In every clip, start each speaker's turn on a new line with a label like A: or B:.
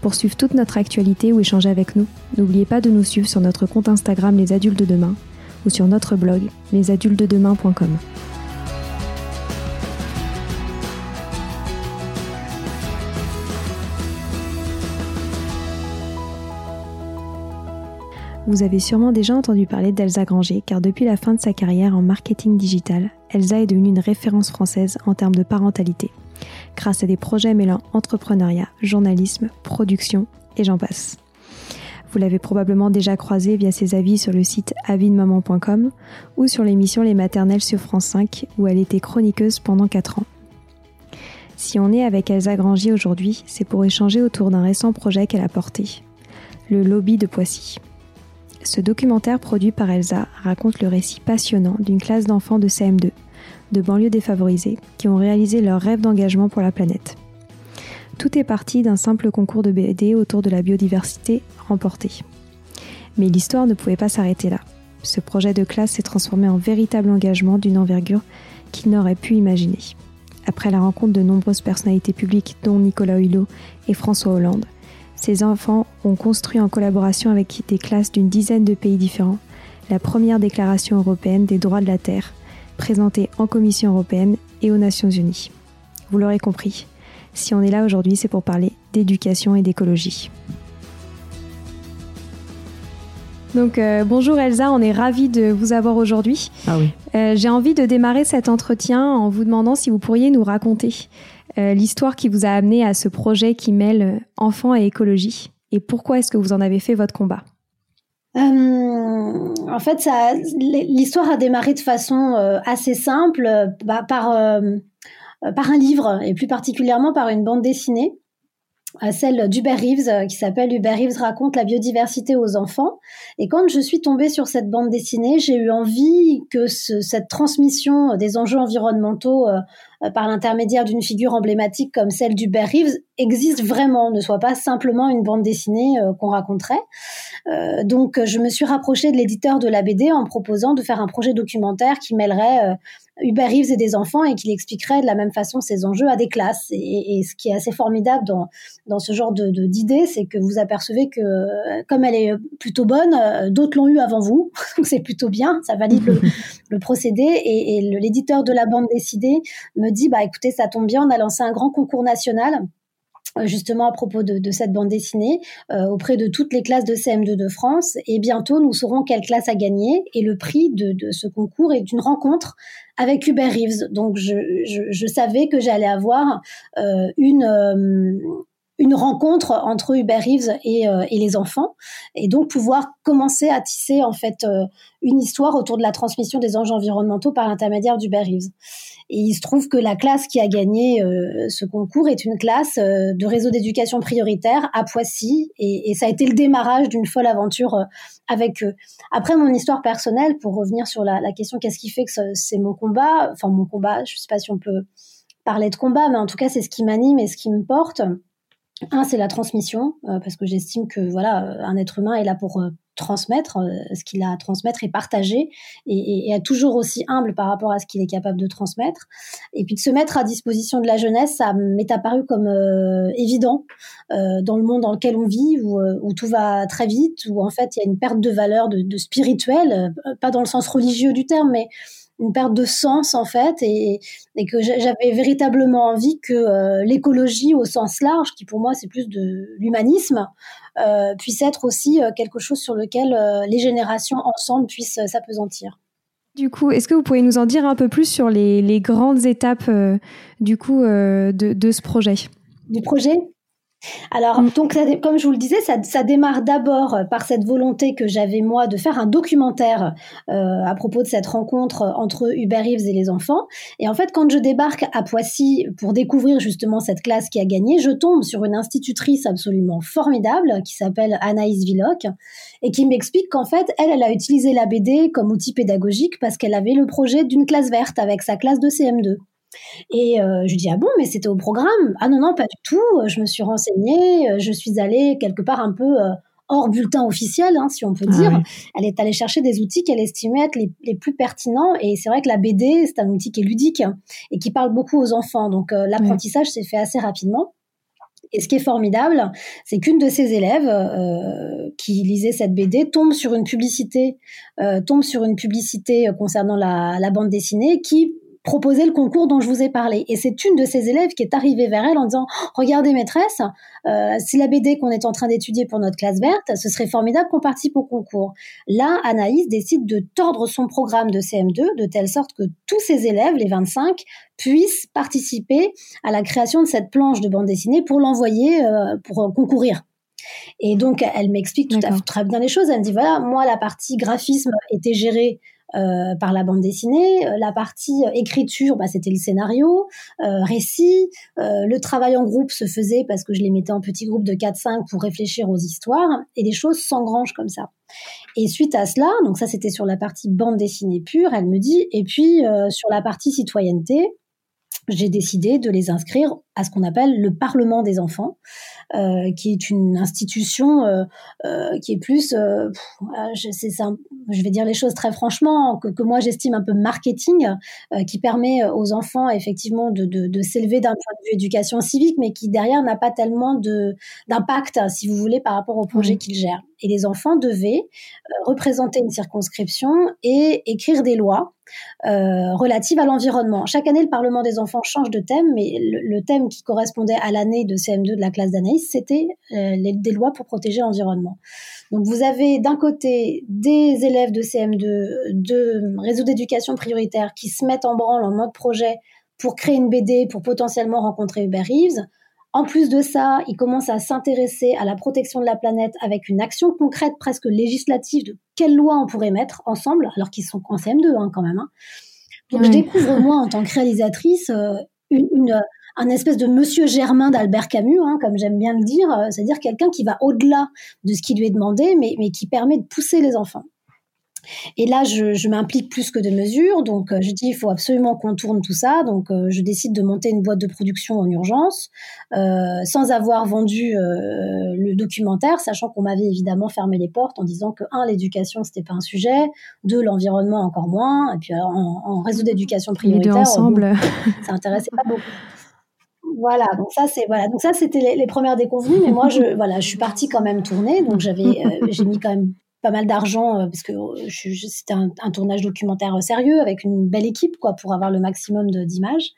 A: Pour suivre toute notre actualité ou échanger avec nous, n'oubliez pas de nous suivre sur notre compte Instagram Les Adultes de Demain ou sur notre blog lesadultesdedemain.com. Vous avez sûrement déjà entendu parler d'Elsa Granger car depuis la fin de sa carrière en marketing digital, Elsa est devenue une référence française en termes de parentalité grâce à des projets mêlant entrepreneuriat, journalisme, production et j'en passe. Vous l'avez probablement déjà croisé via ses avis sur le site avidemaman.com ou sur l'émission Les Maternelles sur France 5 où elle était chroniqueuse pendant 4 ans. Si on est avec Elsa Grangier aujourd'hui, c'est pour échanger autour d'un récent projet qu'elle a porté, le Lobby de Poissy. Ce documentaire produit par Elsa raconte le récit passionnant d'une classe d'enfants de CM2 de banlieues défavorisées qui ont réalisé leur rêve d'engagement pour la planète. Tout est parti d'un simple concours de BD autour de la biodiversité remporté. Mais l'histoire ne pouvait pas s'arrêter là. Ce projet de classe s'est transformé en véritable engagement d'une envergure qu'il n'aurait pu imaginer. Après la rencontre de nombreuses personnalités publiques, dont Nicolas Hulot et François Hollande, ces enfants ont construit en collaboration avec des classes d'une dizaine de pays différents la première déclaration européenne des droits de la Terre, présenté en Commission européenne et aux Nations Unies. Vous l'aurez compris, si on est là aujourd'hui, c'est pour parler d'éducation et d'écologie. Donc euh, bonjour Elsa, on est ravis de vous avoir aujourd'hui.
B: Ah oui.
A: Euh, j'ai envie de démarrer cet entretien en vous demandant si vous pourriez nous raconter euh, l'histoire qui vous a amené à ce projet qui mêle enfants et écologie et pourquoi est-ce que vous en avez fait votre combat?
C: Euh, en fait, l'histoire a démarré de façon euh, assez simple, bah, par, euh, un livre, et plus particulièrement par une bande dessinée, celle d'Hubert Reeves, qui s'appelle Hubert Reeves raconte la biodiversité aux enfants. Et quand je suis tombée sur cette bande dessinée, j'ai eu envie que ce, cette transmission des enjeux environnementaux par l'intermédiaire d'une figure emblématique comme celle d'Hubert Reeves existe vraiment, ne soit pas simplement une bande dessinée qu'on raconterait. Euh, donc, je me suis rapprochée de l'éditeur de la BD en proposant de faire un projet documentaire qui mêlerait euh, Uber Reeves et des enfants et qui expliquerait de la même façon ces enjeux à des classes. Et, ce qui est assez formidable dans, dans ce genre de, d'idée, c'est que vous apercevez que comme elle est plutôt bonne, euh, d'autres l'ont eu avant vous. Donc c'est plutôt bien, ça valide le, le procédé. Et, et l'éditeur de la bande dessinée me dit, bah écoutez, ça tombe bien, on a lancé un grand concours national euh, justement à propos de, cette bande dessinée euh, auprès de toutes les classes de CM2 de France. Et bientôt, nous saurons quelle classe a gagné. Et le prix de, ce concours est une rencontre avec Hubert Reeves. Donc, je, savais que j'allais avoir euh, une, une rencontre entre Hubert Reeves et, et, les enfants, et donc pouvoir commencer à tisser en fait une histoire autour de la transmission des enjeux environnementaux par l'intermédiaire d'Hubert Reeves. Et il se trouve que la classe qui a gagné euh, ce concours est une classe euh, de réseau d'éducation prioritaire à Poissy. Et, et, ça a été le démarrage d'une folle aventure euh, avec eux. Après, mon histoire personnelle, pour revenir sur la, la question qu'est-ce qui fait que c'est mon combat, enfin mon combat, je ne sais pas si on peut parler de combat, mais en tout cas, c'est ce qui m'anime et ce qui me porte. Un, c'est la transmission, parce que j'estime que voilà, un être humain est là pour transmettre euh, ce qu'il a à transmettre et partager et, être toujours aussi humble par rapport à ce qu'il est capable de transmettre. Et puis de se mettre à disposition de la jeunesse ça m'est apparu comme euh, évident euh, dans le monde dans lequel on vit où, où, tout va très vite où en fait il y a une perte de valeur de, de spirituel pas dans le sens religieux du terme mais une perte de sens en fait et, et que j'avais véritablement envie que euh, l'écologie au sens large, qui pour moi c'est plus de l'humanisme, euh, puisse être aussi euh, quelque chose sur lequel les générations ensemble puissent s'apesantir.
A: Du coup, est-ce que vous pouvez nous en dire un peu plus sur les, grandes étapes du coup de, de ce projet?
C: Du projet? Alors, mm. donc, comme je vous le disais, ça, démarre d'abord par cette volonté que j'avais moi de faire un documentaire euh, à propos de cette rencontre entre Hubert Reeves et les enfants. Et en fait, quand je débarque à Poissy pour découvrir justement cette classe qui a gagné, je tombe sur une institutrice absolument formidable qui s'appelle Anaïs Villoc et qui m'explique qu'en fait, elle, elle a utilisé la BD comme outil pédagogique parce qu'elle avait le projet d'une classe verte avec sa classe de CM2. Et euh, je lui dis ah bon mais c'était au programme? Ah non non pas du tout. Je me suis renseignée. Euh, je suis allée quelque part un peu euh, hors bulletin officiel hein, si on peut ah dire. elle est allée chercher des outils qu'elle estimait être les, plus pertinents. Et c'est vrai que la BD c'est un outil qui est ludique et qui parle beaucoup aux enfants. Donc l'apprentissage s'est fait assez rapidement. Et ce qui est formidable, c'est qu'une de ses élèves qui lisait cette BD tombe sur une publicité, tombe sur une publicité concernant la, la bande dessinée qui proposer le concours dont je vous ai parlé. Et c'est une de ces élèves qui est arrivée vers elle en disant Regardez, maîtresse, euh, c'est la BD qu'on est en train d'étudier pour notre classe verte, ce serait formidable qu'on participe au concours. Là, Anaïs décide de tordre son programme de CM2 de telle sorte que tous ses élèves, les 25, puissent participer à la création de cette planche de bande dessinée pour l'envoyer euh, pour euh, concourir. Et donc, elle m'explique tout à fait très bien les choses. Elle me dit voilà, moi, la partie graphisme était gérée euh, par la bande dessinée. Euh, la partie euh, écriture, bah, c'était le scénario, récit. le travail en groupe se faisait parce que je les mettais en petits groupes de 4-5 pour réfléchir aux histoires et des choses s'engrangent comme ça. Et suite à cela, donc ça c'était sur la partie bande dessinée pure, elle me dit, et puis sur la partie citoyenneté, j'ai décidé de les inscrire à ce qu'on appelle le Parlement des enfants, euh, qui est une institution euh, euh, qui est plus, je, je vais dire les choses très franchement, que, moi j'estime un peu marketing, qui permet aux enfants effectivement de, de, s'élever d'un point de vue éducation civique, mais qui derrière n'a pas tellement de d'impact, si vous voulez, par rapport au projet qu'ils gèrent. Et les enfants devaient représenter une circonscription et écrire des lois relatives à l'environnement. Chaque année, le Parlement des enfants change de thème, mais le thème qui correspondait à l'année de CM2 de la classe d'Anaïs, c'était euh, des lois pour protéger l'environnement. Donc vous avez d'un côté des élèves de CM2 de réseau d'éducation prioritaire qui se mettent en branle en mode projet pour créer une BD, pour potentiellement rencontrer Hubert Reeves. En plus de ça, ils commencent à s'intéresser à la protection de la planète avec une action concrète presque législative de quelles lois on pourrait mettre ensemble, alors qu'ils sont en CM2 hein, quand même. Hein. Donc je découvre moi en tant que réalisatrice euh, une, un espèce de monsieur Germain d'Albert Camus, hein, comme j'aime bien le dire, euh, c'est-à-dire quelqu'un qui va au-delà de ce qui lui est demandé, mais, mais qui permet de pousser les enfants. Et là, je, m'implique plus que de mesures. Donc, euh, je dis, il faut absolument qu'on tourne tout ça. Donc, euh, je décide de monter une boîte de production en urgence, sans avoir vendu le documentaire, sachant qu'on m'avait évidemment fermé les portes en disant que, un, l'éducation, c'était pas un sujet, deux, l'environnement encore moins, et puis en, réseau d'éducation prioritaire,
A: ensemble.
C: ça intéressait pas beaucoup. Voilà, donc ça c'est voilà, donc ça c'était les, premières déconvenues, mais moi je voilà, je suis partie quand même tourner, donc j'avais euh, j'ai mis quand même pas mal d'argent euh, parce que c'était un, tournage documentaire sérieux avec une belle équipe quoi pour avoir le maximum d'images.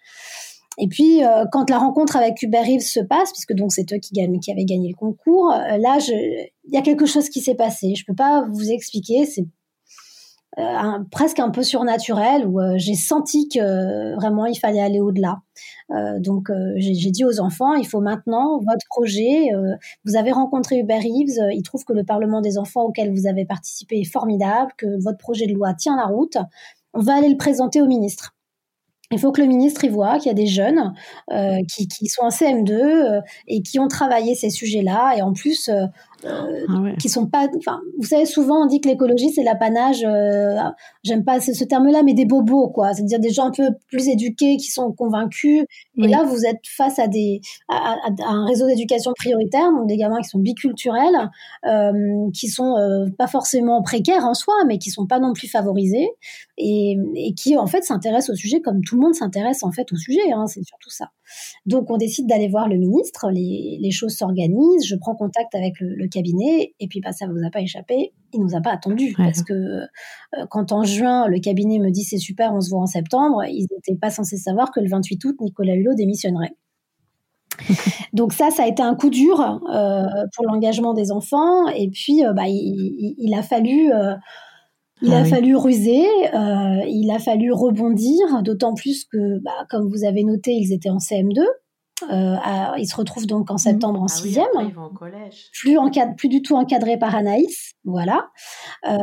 C: Et puis euh, quand la rencontre avec Hubert Reeves se passe, puisque donc c'est eux qui gagnent, qui avaient gagné le concours, là il y a quelque chose qui s'est passé. Je peux pas vous expliquer, c'est euh, presque un peu surnaturel où euh, j'ai senti que vraiment il fallait aller au-delà. Euh, donc j'ai dit aux enfants, il faut maintenant votre projet. vous avez rencontré Hubert Reeves, il trouve que le Parlement des enfants auquel vous avez participé est formidable, que votre projet de loi tient la route. On va aller le présenter au ministre. Il faut que le ministre y voit qu'il y a des jeunes qui, qui, sont en CM2 et qui ont travaillé ces sujets-là. Et en plus, euh, ah qui sont pas. Enfin, vous savez, souvent on dit que l'écologie c'est l'apanage. Euh, j'aime pas ce, terme-là, mais des bobos, quoi. C'est-à-dire des gens un peu plus éduqués qui sont convaincus. Et là, vous êtes face à des à, un réseau d'éducation prioritaire, donc des gamins qui sont biculturels, euh, qui sont euh, pas forcément précaires en soi, mais qui sont pas non plus favorisés et, et qui en fait s'intéressent au sujet comme tout le monde s'intéresse en fait au sujet. Hein, c'est surtout ça. Donc on décide d'aller voir le ministre. Les, les choses s'organisent. Je prends contact avec le, le cabinet. Et puis, bah, ça vous a pas échappé, il nous a pas attendu. Parce que euh, quand en juin, le cabinet me dit c'est super, on se voit en septembre, ils n'étaient pas censés savoir que le 28 août, Nicolas Hulot démissionnerait. Donc ça, ça a été un coup dur euh, pour l'engagement des enfants. Et puis, euh, bah, il, a fallu Il a ah fallu ruser, euh, il a fallu rebondir, d'autant plus que, bah, comme vous avez noté, ils étaient en CM2. Euh, ils se retrouvent donc en mmh. septembre en ah sixième. Plus, plus du tout encadrés par Anaïs, voilà. Euh,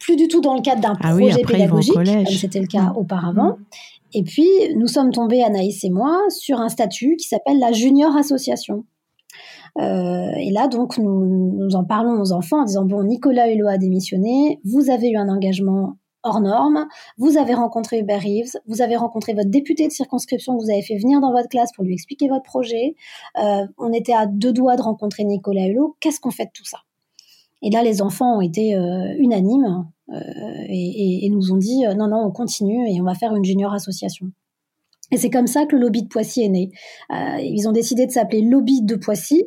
C: plus du tout dans le cadre d'un ah projet pédagogique, comme c'était le cas mmh. auparavant. Mmh. Et puis, nous sommes tombés, Anaïs et moi, sur un statut qui s'appelle la Junior Association. Euh, et là, donc, nous, nous, en parlons aux enfants en disant, bon, Nicolas Hulot a démissionné, vous avez eu un engagement hors norme, vous avez rencontré Hubert Reeves, vous avez rencontré votre député de circonscription que vous avez fait venir dans votre classe pour lui expliquer votre projet, euh, on était à deux doigts de rencontrer Nicolas Hulot, qu'est-ce qu'on fait de tout ça? Et là, les enfants ont été euh, unanimes euh, et, et, nous ont dit, non, non, on continue et on va faire une junior association. Et c'est comme ça que le lobby de Poissy est né. ils ont décidé de s'appeler Lobby de Poissy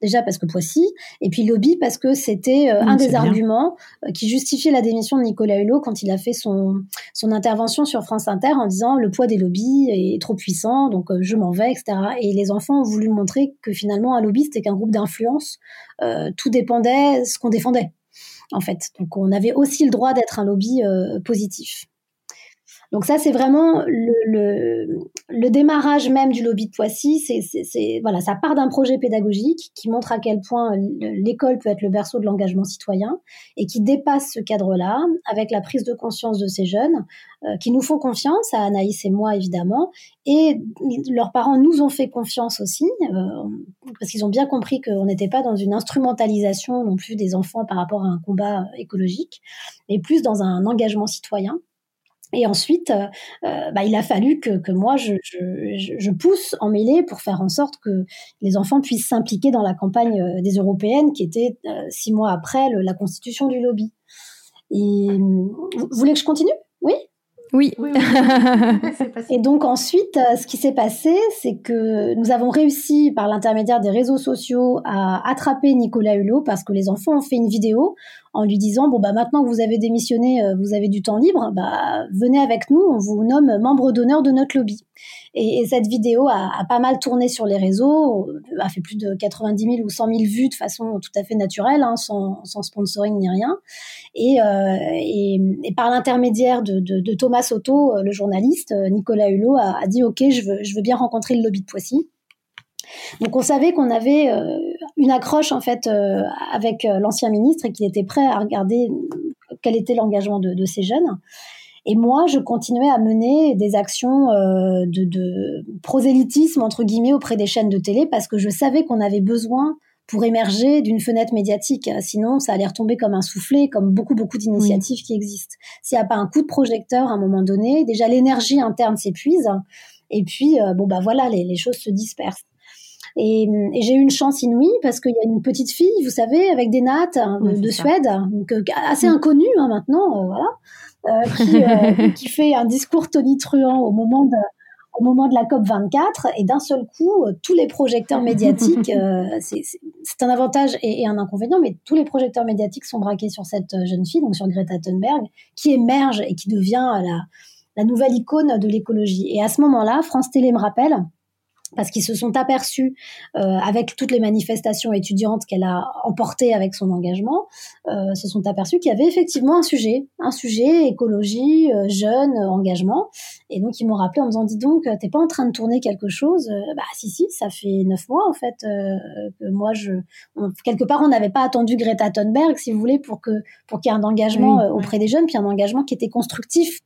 C: Déjà parce que Poissy, et puis lobby parce que c'était euh, un des arguments euh, qui justifiait la démission de Nicolas Hulot quand il a fait son, son intervention sur France Inter en disant le poids des lobbies est trop puissant, donc euh, je m'en vais, etc. Et les enfants ont voulu montrer que finalement un lobby c'était qu'un groupe d'influence, tout dépendait ce qu'on défendait en fait. Donc on avait aussi le droit d'être un lobby positif. Donc ça, c'est vraiment le, le, démarrage même du lobby de Poissy. C'est, voilà, ça part d'un projet pédagogique qui montre à quel point l'école peut être le berceau de l'engagement citoyen et qui dépasse ce cadre-là avec la prise de conscience de ces jeunes euh, qui nous font confiance, à Anaïs et moi évidemment, et leurs parents nous ont fait confiance aussi euh, parce qu'ils ont bien compris qu'on n'était pas dans une instrumentalisation non plus des enfants par rapport à un combat écologique, mais plus dans un engagement citoyen. Et ensuite, euh, euh, bah, il a fallu que, que moi, je, pousse en mêlée pour faire en sorte que les enfants puissent s'impliquer dans la campagne euh, des européennes, qui était six mois après la constitution du lobby. Et vous voulez que je continue? Oui?
A: Oui.
C: et donc ensuite, ce qui s'est passé, c'est que nous avons réussi par l'intermédiaire des réseaux sociaux à attraper Nicolas Hulot parce que les enfants ont fait une vidéo en lui disant bon bah maintenant que vous avez démissionné, euh, vous avez du temps libre, bah venez avec nous, on vous nomme membre d'honneur de notre lobby. Et, cette vidéo a, pas mal tourné sur les réseaux, a fait plus de 90 000 ou 100 000 vues de façon tout à fait naturelle, hein, sans, sponsoring ni rien. Euh, et, et, par l'intermédiaire de, Thomas Soto, euh, le journaliste, Nicolas Hulot a, dit ok, je veux, bien rencontrer le lobby de Poissy. Donc on savait qu'on avait euh, une accroche en fait euh, avec euh, l'ancien ministre et qu'il était prêt à regarder quel était l'engagement de, ces jeunes. Et moi, je continuais à mener des actions de, prosélytisme entre guillemets auprès des chaînes de télé parce que je savais qu'on avait besoin pour émerger d'une fenêtre médiatique. Sinon, ça allait retomber comme un soufflet, comme beaucoup, beaucoup d'initiatives qui existent. S'il n'y a pas un coup de projecteur à un moment donné, déjà l'énergie interne s'épuise. Et puis, bon, bah voilà, les, choses se dispersent. Et, j'ai eu une chance inouïe parce qu'il y a une petite fille, vous savez, avec des nattes hein, de, Suède, euh, assez inconnue hein, maintenant, euh, voilà, euh, qui, fait un discours tonitruant au moment de, au moment de la COP 24 et d'un seul coup, tous les projecteurs médiatiques, c'est un avantage et, un inconvénient, mais tous les projecteurs médiatiques sont braqués sur cette jeune fille, donc sur Greta Thunberg, qui émerge et qui devient la, la nouvelle icône de l'écologie. Et à ce moment-là, France Télé me rappelle parce qu'ils se sont aperçus euh, avec toutes les manifestations étudiantes qu'elle a emportées avec son engagement, euh, se sont aperçus qu'il y avait effectivement un sujet, un sujet écologie, euh, jeune, engagement. Et donc ils m'ont rappelé en me disant dis donc t'es pas en train de tourner quelque chose Bah si si, ça fait neuf mois en fait que moi je quelque part on n'avait pas attendu Greta Thunberg si vous voulez pour que pour qu'il y ait un engagement auprès des jeunes, puis un engagement qui était constructif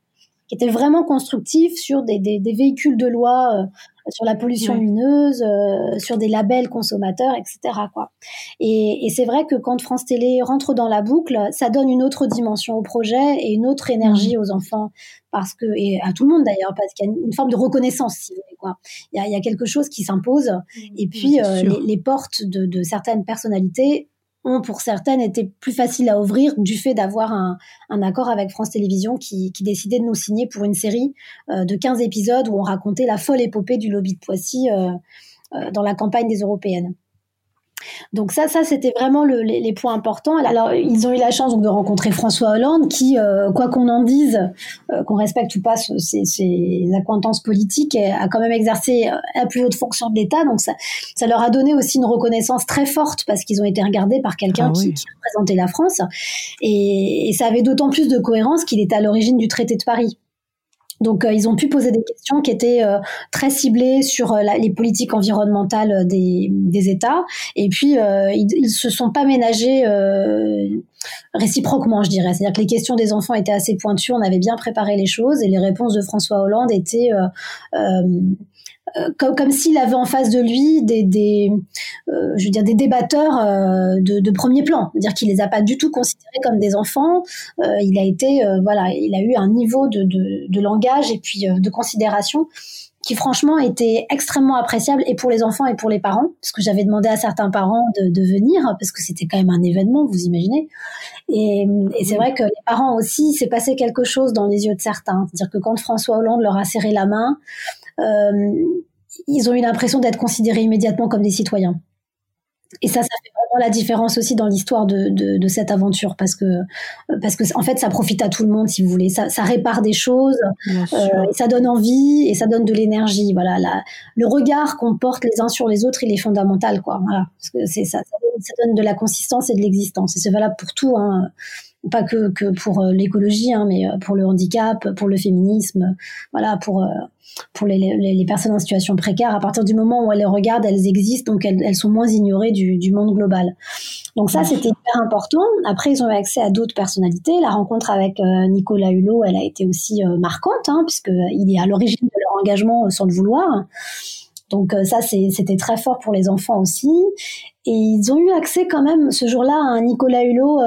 C: qui était vraiment constructif sur des, des, des véhicules de loi euh, sur la pollution lumineuse, euh, sur des labels consommateurs, etc. Quoi. Et, et c'est vrai que quand France Télé rentre dans la boucle, ça donne une autre dimension au projet et une autre énergie mmh. aux enfants, parce que et à tout le monde d'ailleurs, parce qu'il y a une, forme de reconnaissance. Si vous voulez, quoi. Il, y a, il y a quelque chose qui s'impose, mmh. et puis euh, les, les, portes de, de certaines personnalités ont pour certaines été plus faciles à ouvrir du fait d'avoir un, accord avec France Télévisions qui, décidait de nous signer pour une série euh, de 15 épisodes où on racontait la folle épopée du lobby de Poissy euh, euh, dans la campagne des européennes. Donc ça, ça c'était vraiment les, points importants. Alors ils ont eu la chance de rencontrer François Hollande, qui, euh, quoi qu'on en dise, euh, qu'on respecte ou pas ses, ses, acquaintances politiques, a quand même exercé euh, la plus haute fonction de l'État. Donc ça, ça leur a donné aussi une reconnaissance très forte parce qu'ils ont été regardés par quelqu'un ah qui, qui, représentait la France. Et, et ça avait d'autant plus de cohérence qu'il était à l'origine du traité de Paris. Donc, euh, ils ont pu poser des questions qui étaient euh, très ciblées sur euh, les politiques environnementales des, États. Et puis, ils, ils, se sont pas ménagés réciproquement, je dirais. C'est-à-dire que les questions des enfants étaient assez pointues, on avait bien préparé les choses, et les réponses de François Hollande étaient comme, comme s'il avait en face de lui des, des euh, je veux dire des débatteurs euh, de, de, premier plan, c'est-à-dire qu'il les a pas du tout considérés comme des enfants. il a été voilà, il a eu un niveau de, de, de langage et puis de considération qui franchement était extrêmement appréciable et pour les enfants et pour les parents, parce que j'avais demandé à certains parents de, de venir, parce que c'était quand même un événement, vous imaginez. Et, et c'est vrai que les parents aussi, s'est passé quelque chose dans les yeux de certains. C'est-à-dire que quand François Hollande leur a serré la main, euh, ils ont eu l'impression d'être considérés immédiatement comme des citoyens. Et ça, ça fait vraiment la différence aussi dans l'histoire de, de, de, cette aventure parce que parce que en fait, ça profite à tout le monde si vous voulez. Ça, ça répare des choses, euh, et ça donne envie et ça donne de l'énergie. Voilà, la, le regard qu'on porte les uns sur les autres, il est fondamental, quoi. Voilà, parce que c'est ça, ça donne, ça donne, de la consistance et de l'existence. Et c'est valable pour tout. Hein pas que, que pour euh, l'écologie, hein, mais euh, pour le handicap, pour le féminisme, voilà, pour euh, pour les, les, les, personnes en situation précaire. À partir du moment où elles les regardent, elles existent, donc elles, elles sont moins ignorées du, du, monde global. Donc ça, c'était hyper important. Après, ils ont eu accès à d'autres personnalités. La rencontre avec Nicolas Hulot, elle a été aussi marquante, hein, puisqu'il est à l'origine de leur engagement sans le vouloir. Donc ça, c'était très fort pour les enfants aussi. Et ils ont eu accès quand même ce jour-là à un Nicolas Hulot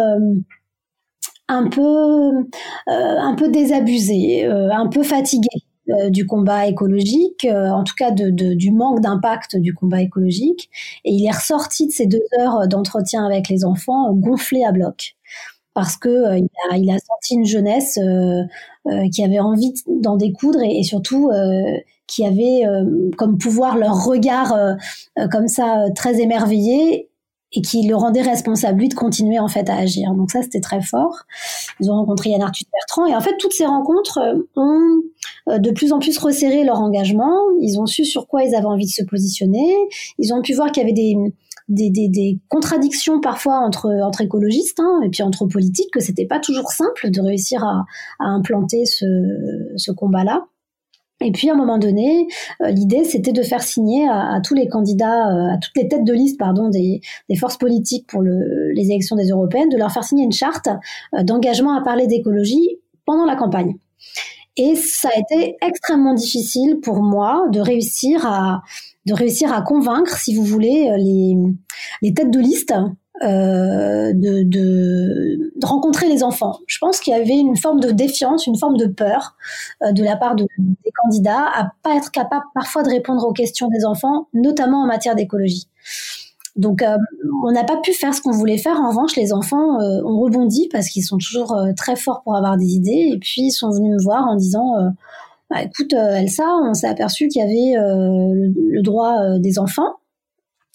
C: un peu, euh, un peu désabusé, euh, un peu fatigué euh, du combat écologique, en tout cas de, de, du manque d'impact du combat écologique. Et il est ressorti de ces deux heures d'entretien avec les enfants gonflé à bloc. Parce que il, a, il, a, senti une jeunesse qui avait envie d'en découdre et, et surtout qui avait comme pouvoir leur regard comme ça très émerveillé et qui le rendait responsable lui de continuer en fait à agir. Donc ça c'était très fort. Ils ont rencontré Yann Arthur Bertrand et en fait toutes ces rencontres euh, ont euh, de plus en plus resserré leur engagement. Ils ont su sur quoi ils avaient envie de se positionner. Ils ont pu voir qu'il y avait des des, des, des, contradictions parfois entre, entre écologistes hein, et puis entre politiques, que c'était pas toujours simple de réussir à, à implanter ce, ce combat-là. Et puis à un moment donné, euh, l'idée c'était de faire signer à, tous les candidats, euh, à toutes les têtes de liste, pardon, des, forces politiques pour le, les élections des européennes, de leur faire signer une charte euh, d'engagement à parler d'écologie pendant la campagne. Et ça a été extrêmement difficile pour moi de réussir à de réussir à convaincre, si vous voulez, les, les têtes de liste euh, de, de, de, rencontrer les enfants. Je pense qu'il y avait une forme de défiance, une forme de peur euh, de la part de, des candidats à pas être capable parfois de répondre aux questions des enfants, notamment en matière d'écologie. Donc, euh, on n'a pas pu faire ce qu'on voulait faire. En revanche, les enfants euh, ont rebondi parce qu'ils sont toujours très forts pour avoir des idées. Et puis, ils sont venus me voir en disant bah, "Écoute, Elsa, on s'est aperçu qu'il y avait le, droit des enfants."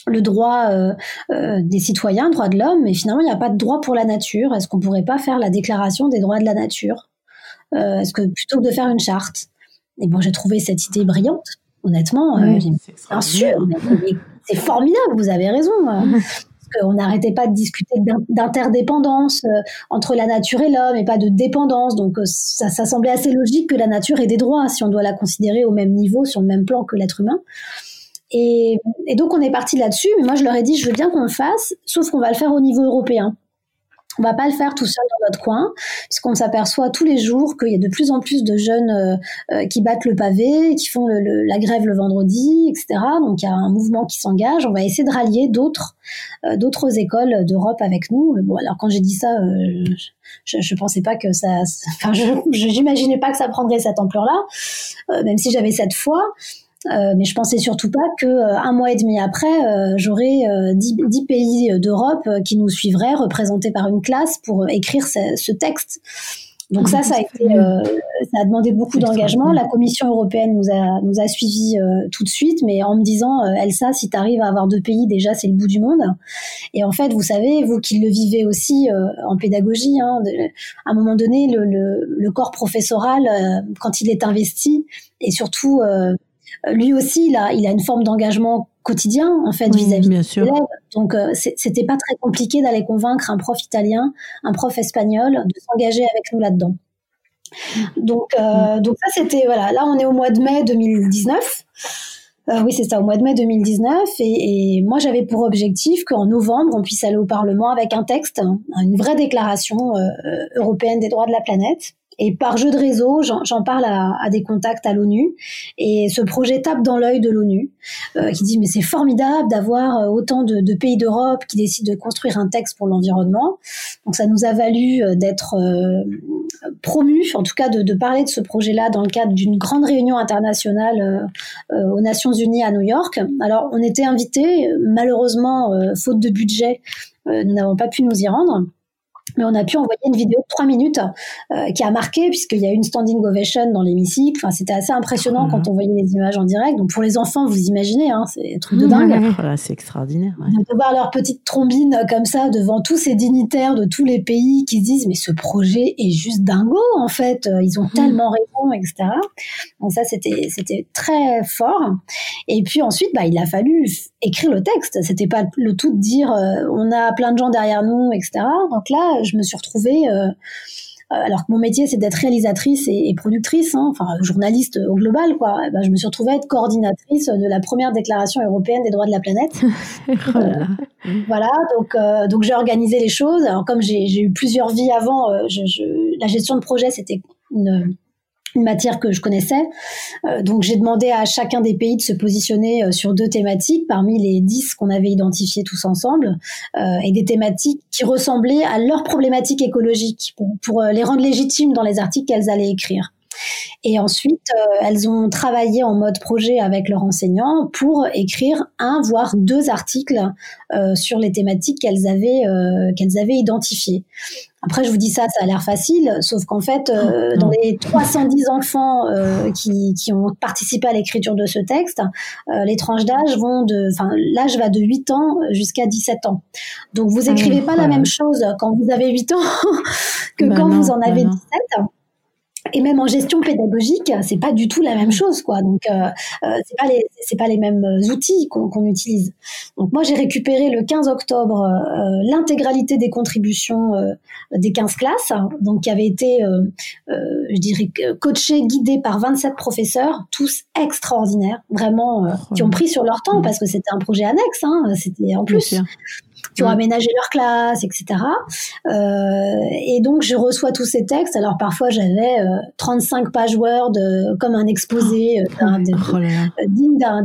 C: Le droit euh, euh, des citoyens, le droit de l'homme, mais finalement, il n'y a pas de droit pour la nature. Est-ce qu'on ne pourrait pas faire la déclaration des droits de la nature? Euh, Est-ce que plutôt que de faire une charte? Et bon, j'ai trouvé cette idée brillante, honnêtement. bien sûr, c'est formidable, vous avez raison. Parce qu'on n'arrêtait pas de discuter d'interdépendance entre la nature et l'homme et pas de dépendance. Donc ça, ça semblait assez logique que la nature ait des droits si on doit la considérer au même niveau, sur le même plan que l'être humain. Et, et, donc on est parti là-dessus. Mais moi je leur ai dit je veux bien qu'on le fasse, sauf qu'on va le faire au niveau européen. On va pas le faire tout seul dans notre coin, puisqu'on s'aperçoit tous les jours qu'il y a de plus en plus de jeunes euh, euh, qui battent le pavé, qui font le, la grève le vendredi, etc. Donc il y a un mouvement qui s'engage. On va essayer de rallier d'autres euh, d'autres écoles d'Europe avec nous. Bon, alors quand j'ai dit ça, je, je pensais pas que ça, enfin, je n'imaginais pas que ça prendrait cette ampleur-là, même si j'avais cette foi. Euh, mais je pensais surtout pas que euh, un mois et demi après, euh, j'aurais dix, pays d'Europe qui nous suivraient, représentés par une classe, pour écrire ce, ce texte. Donc ça, ça a été, ça a demandé beaucoup d'engagement. La Commission européenne nous a nous a suivis tout de suite, mais en me disant, Elsa, si tu arrives à avoir deux pays, déjà c'est le bout du monde. Et en fait, vous savez, vous qui le vivez aussi en pédagogie, hein, à un moment donné, le, le, le corps professoral, quand il est investi, et surtout lui aussi, il a, il a une forme d'engagement quotidien en fait vis-à-vis des élèves. Donc euh, c'était pas très compliqué d'aller convaincre un prof italien, un prof espagnol de s'engager avec nous là-dedans. Donc euh, donc ça c'était voilà. Là on est au mois de mai 2019. Euh, oui, c'est ça, au mois de mai 2019. Et, et moi, j'avais pour objectif qu'en novembre, on puisse aller au Parlement avec un texte, une vraie déclaration euh, européenne des droits de la planète, et par jeu de réseau, j'en parle à, des contacts à l'ONU. Et ce projet tape dans l'œil de l'ONU, euh, qui dit mais c'est formidable d'avoir euh, autant de, pays d'Europe qui décident de construire un texte pour l'environnement. Donc ça nous a valu euh, d'être promus, en tout cas de, parler de ce projet-là dans le cadre d'une grande réunion internationale aux Nations Unies à New York. Alors on était invités, malheureusement, faute de budget, nous n'avons pas pu nous y rendre mais on a pu envoyer une vidéo de trois minutes euh, qui a marqué puisqu'il y a eu une standing ovation dans l'hémicycle. Enfin, c'était assez impressionnant quand on voyait les images en direct. Donc pour les enfants, vous imaginez, hein, c'est un truc de dingue.
B: Voilà, c'est extraordinaire.
C: De voir leur petite trombine comme ça devant tous ces dignitaires de tous les pays qui se disent mais ce projet est juste dingo en fait. Ils ont mmh. tellement raison, etc. Donc ça c'était c'était très fort. Et puis ensuite, bah il a fallu écrire le texte. C'était pas le tout de dire euh, on a plein de gens derrière nous, etc. Donc là je me suis retrouvée euh, euh, alors que mon métier c'est d'être réalisatrice et, productrice, hein, enfin journaliste au global, quoi. Eh ben, je me suis retrouvée à être coordinatrice de la première déclaration européenne des droits de la planète. voilà, donc donc j'ai organisé les choses. Alors comme j'ai eu plusieurs vies avant, la gestion de projet c'était une une matière que je connaissais. Euh, donc j'ai demandé à chacun des pays de se positionner euh, sur deux thématiques parmi les dix qu'on avait identifiées tous ensemble, euh, et des thématiques qui ressemblaient à leurs problématiques écologiques pour, pour les rendre légitimes dans les articles qu'elles allaient écrire. Et ensuite, elles ont travaillé en mode projet avec leurs enseignants pour écrire un voire deux articles sur les thématiques qu'elles avaient qu'elles avaient identifiées. Après, je vous dis ça, ça a l'air facile, sauf qu'en fait, euh, dans les 310 enfants euh, qui, qui, ont participé à l'écriture de ce texte, euh, les tranches d'âge vont de, enfin, l'âge va de 8 ans jusqu'à 17 ans. Donc, vous ah écrivez pas la même chose quand vous avez 8 ans que bah quand vous en bah avez 17 et même en gestion pédagogique, c'est pas du tout la même chose, quoi. Donc, euh, euh c'est pas les c'est pas les mêmes outils qu'on utilise. Donc, moi, j'ai récupéré le 15 octobre euh, l'intégralité des contributions euh, des 15 classes, donc qui avaient été, euh, je dirais, coachées, guidées par 27 professeurs, tous extraordinaires, vraiment, qui ont pris sur leur temps parce que c'était un projet annexe, hein, c'était en plus qui ont mm. aménagé leur classe, etc. Euh, et donc, je reçois tous ces textes. Alors, parfois, j'avais 35 euh, pages Word euh, comme un exposé euh, oh, digne d'un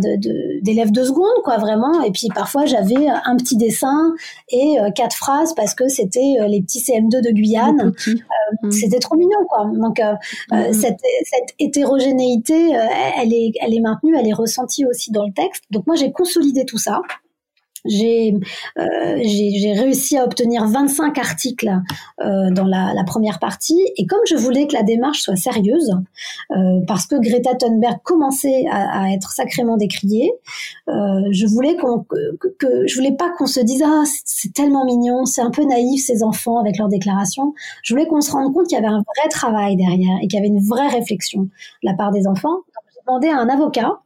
C: d'élève de, seconde, quoi, vraiment. Et puis, parfois, j'avais un petit dessin et quatre phrases parce que c'était les petits CM2 de Guyane. Mm. C'était trop mignon, quoi. Donc, mm. cette, cette, hétérogénéité, elle est, elle est maintenue, elle est ressentie aussi dans le texte. Donc, moi, j'ai consolidé tout ça. Euh, j'ai réussi à obtenir 25 articles euh, dans la, la, première partie. Et comme je voulais que la démarche soit sérieuse euh, parce que Greta Thunberg commençait à, à être sacrément décriée euh, je voulais qu'on que, que, je voulais pas qu'on se dise ah c'est tellement mignon c'est un peu naïf ces enfants avec leurs déclarations. Je voulais qu'on se rende compte qu'il y avait un vrai travail derrière et qu'il y avait une vraie réflexion de la part des enfants. J'ai demandé à un avocat euh,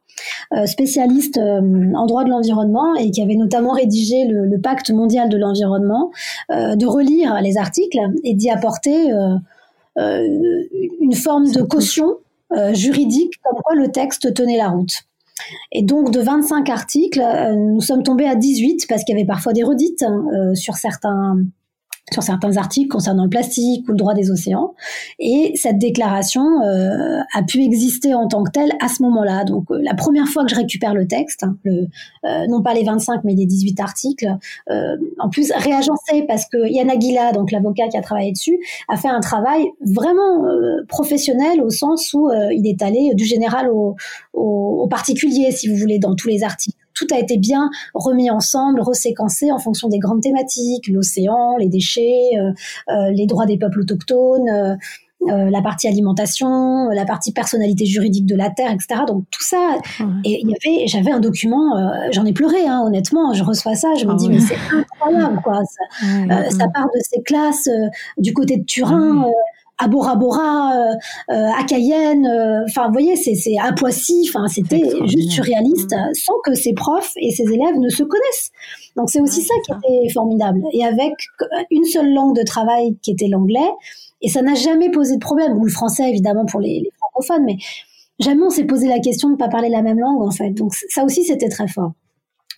C: spécialiste euh, en droit de l'environnement et qui avait notamment rédigé le, pacte mondial de l'environnement, euh, de relire les articles et d'y apporter une forme de caution juridique comme quoi le texte tenait la route. Et donc de 25 articles, nous sommes tombés à 18 parce qu'il y avait parfois des redites sur certains sur certains articles concernant le plastique ou le droit des océans. Et cette déclaration euh, a pu exister en tant que telle à ce moment-là. Donc euh, la première fois que je récupère le texte, hein, le, euh, non pas les 25 mais les 18 articles, en plus réagencé parce que Yann Aguila, donc l'avocat qui a travaillé dessus, a fait un travail vraiment professionnel au sens où il est allé du général au, au, au particulier, si vous voulez, dans tous les articles tout a été bien remis ensemble, reséquencé en fonction des grandes thématiques, l'océan, les déchets, euh, euh, les droits des peuples autochtones. la partie alimentation, la partie personnalité juridique de la terre, etc. Donc tout ça, et il y avait, j'avais un document, j'en ai pleuré, hein, honnêtement. Je reçois ça, je me ah dis mais c'est incroyable, quoi. Ça, ça, part de ces classes du côté de Turin. À Bora Bora, euh, euh, à Cayenne, euh, enfin, vous voyez, c'est à Poissy, enfin, c'était juste surréaliste, mmh. sans que ses profs et ses élèves ne se connaissent. Donc c'est aussi ça qui était formidable. Et avec une seule langue de travail qui était l'anglais, et ça n'a jamais posé de problème, ou le français évidemment pour les, les francophones, mais jamais on s'est posé la question de ne pas parler la même langue en fait. Donc ça aussi c'était très fort.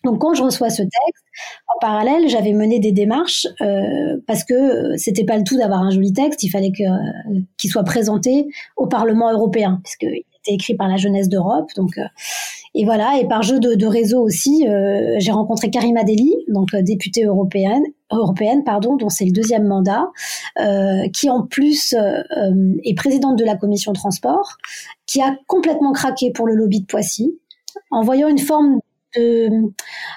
C: Donc quand je reçois ce texte, en parallèle, j'avais mené des démarches euh, parce que c'était pas le tout d'avoir un joli texte, il fallait euh, qu'il soit présenté au Parlement européen puisqu'il était écrit par la jeunesse d'Europe. Donc euh, et voilà, et par jeu de, de réseau aussi, euh, j'ai rencontré Karima Deli, donc députée européenne, européenne pardon, dont c'est le deuxième mandat, qui en plus est présidente de la commission transport, qui a complètement craqué pour le lobby de Poissy en voyant une forme de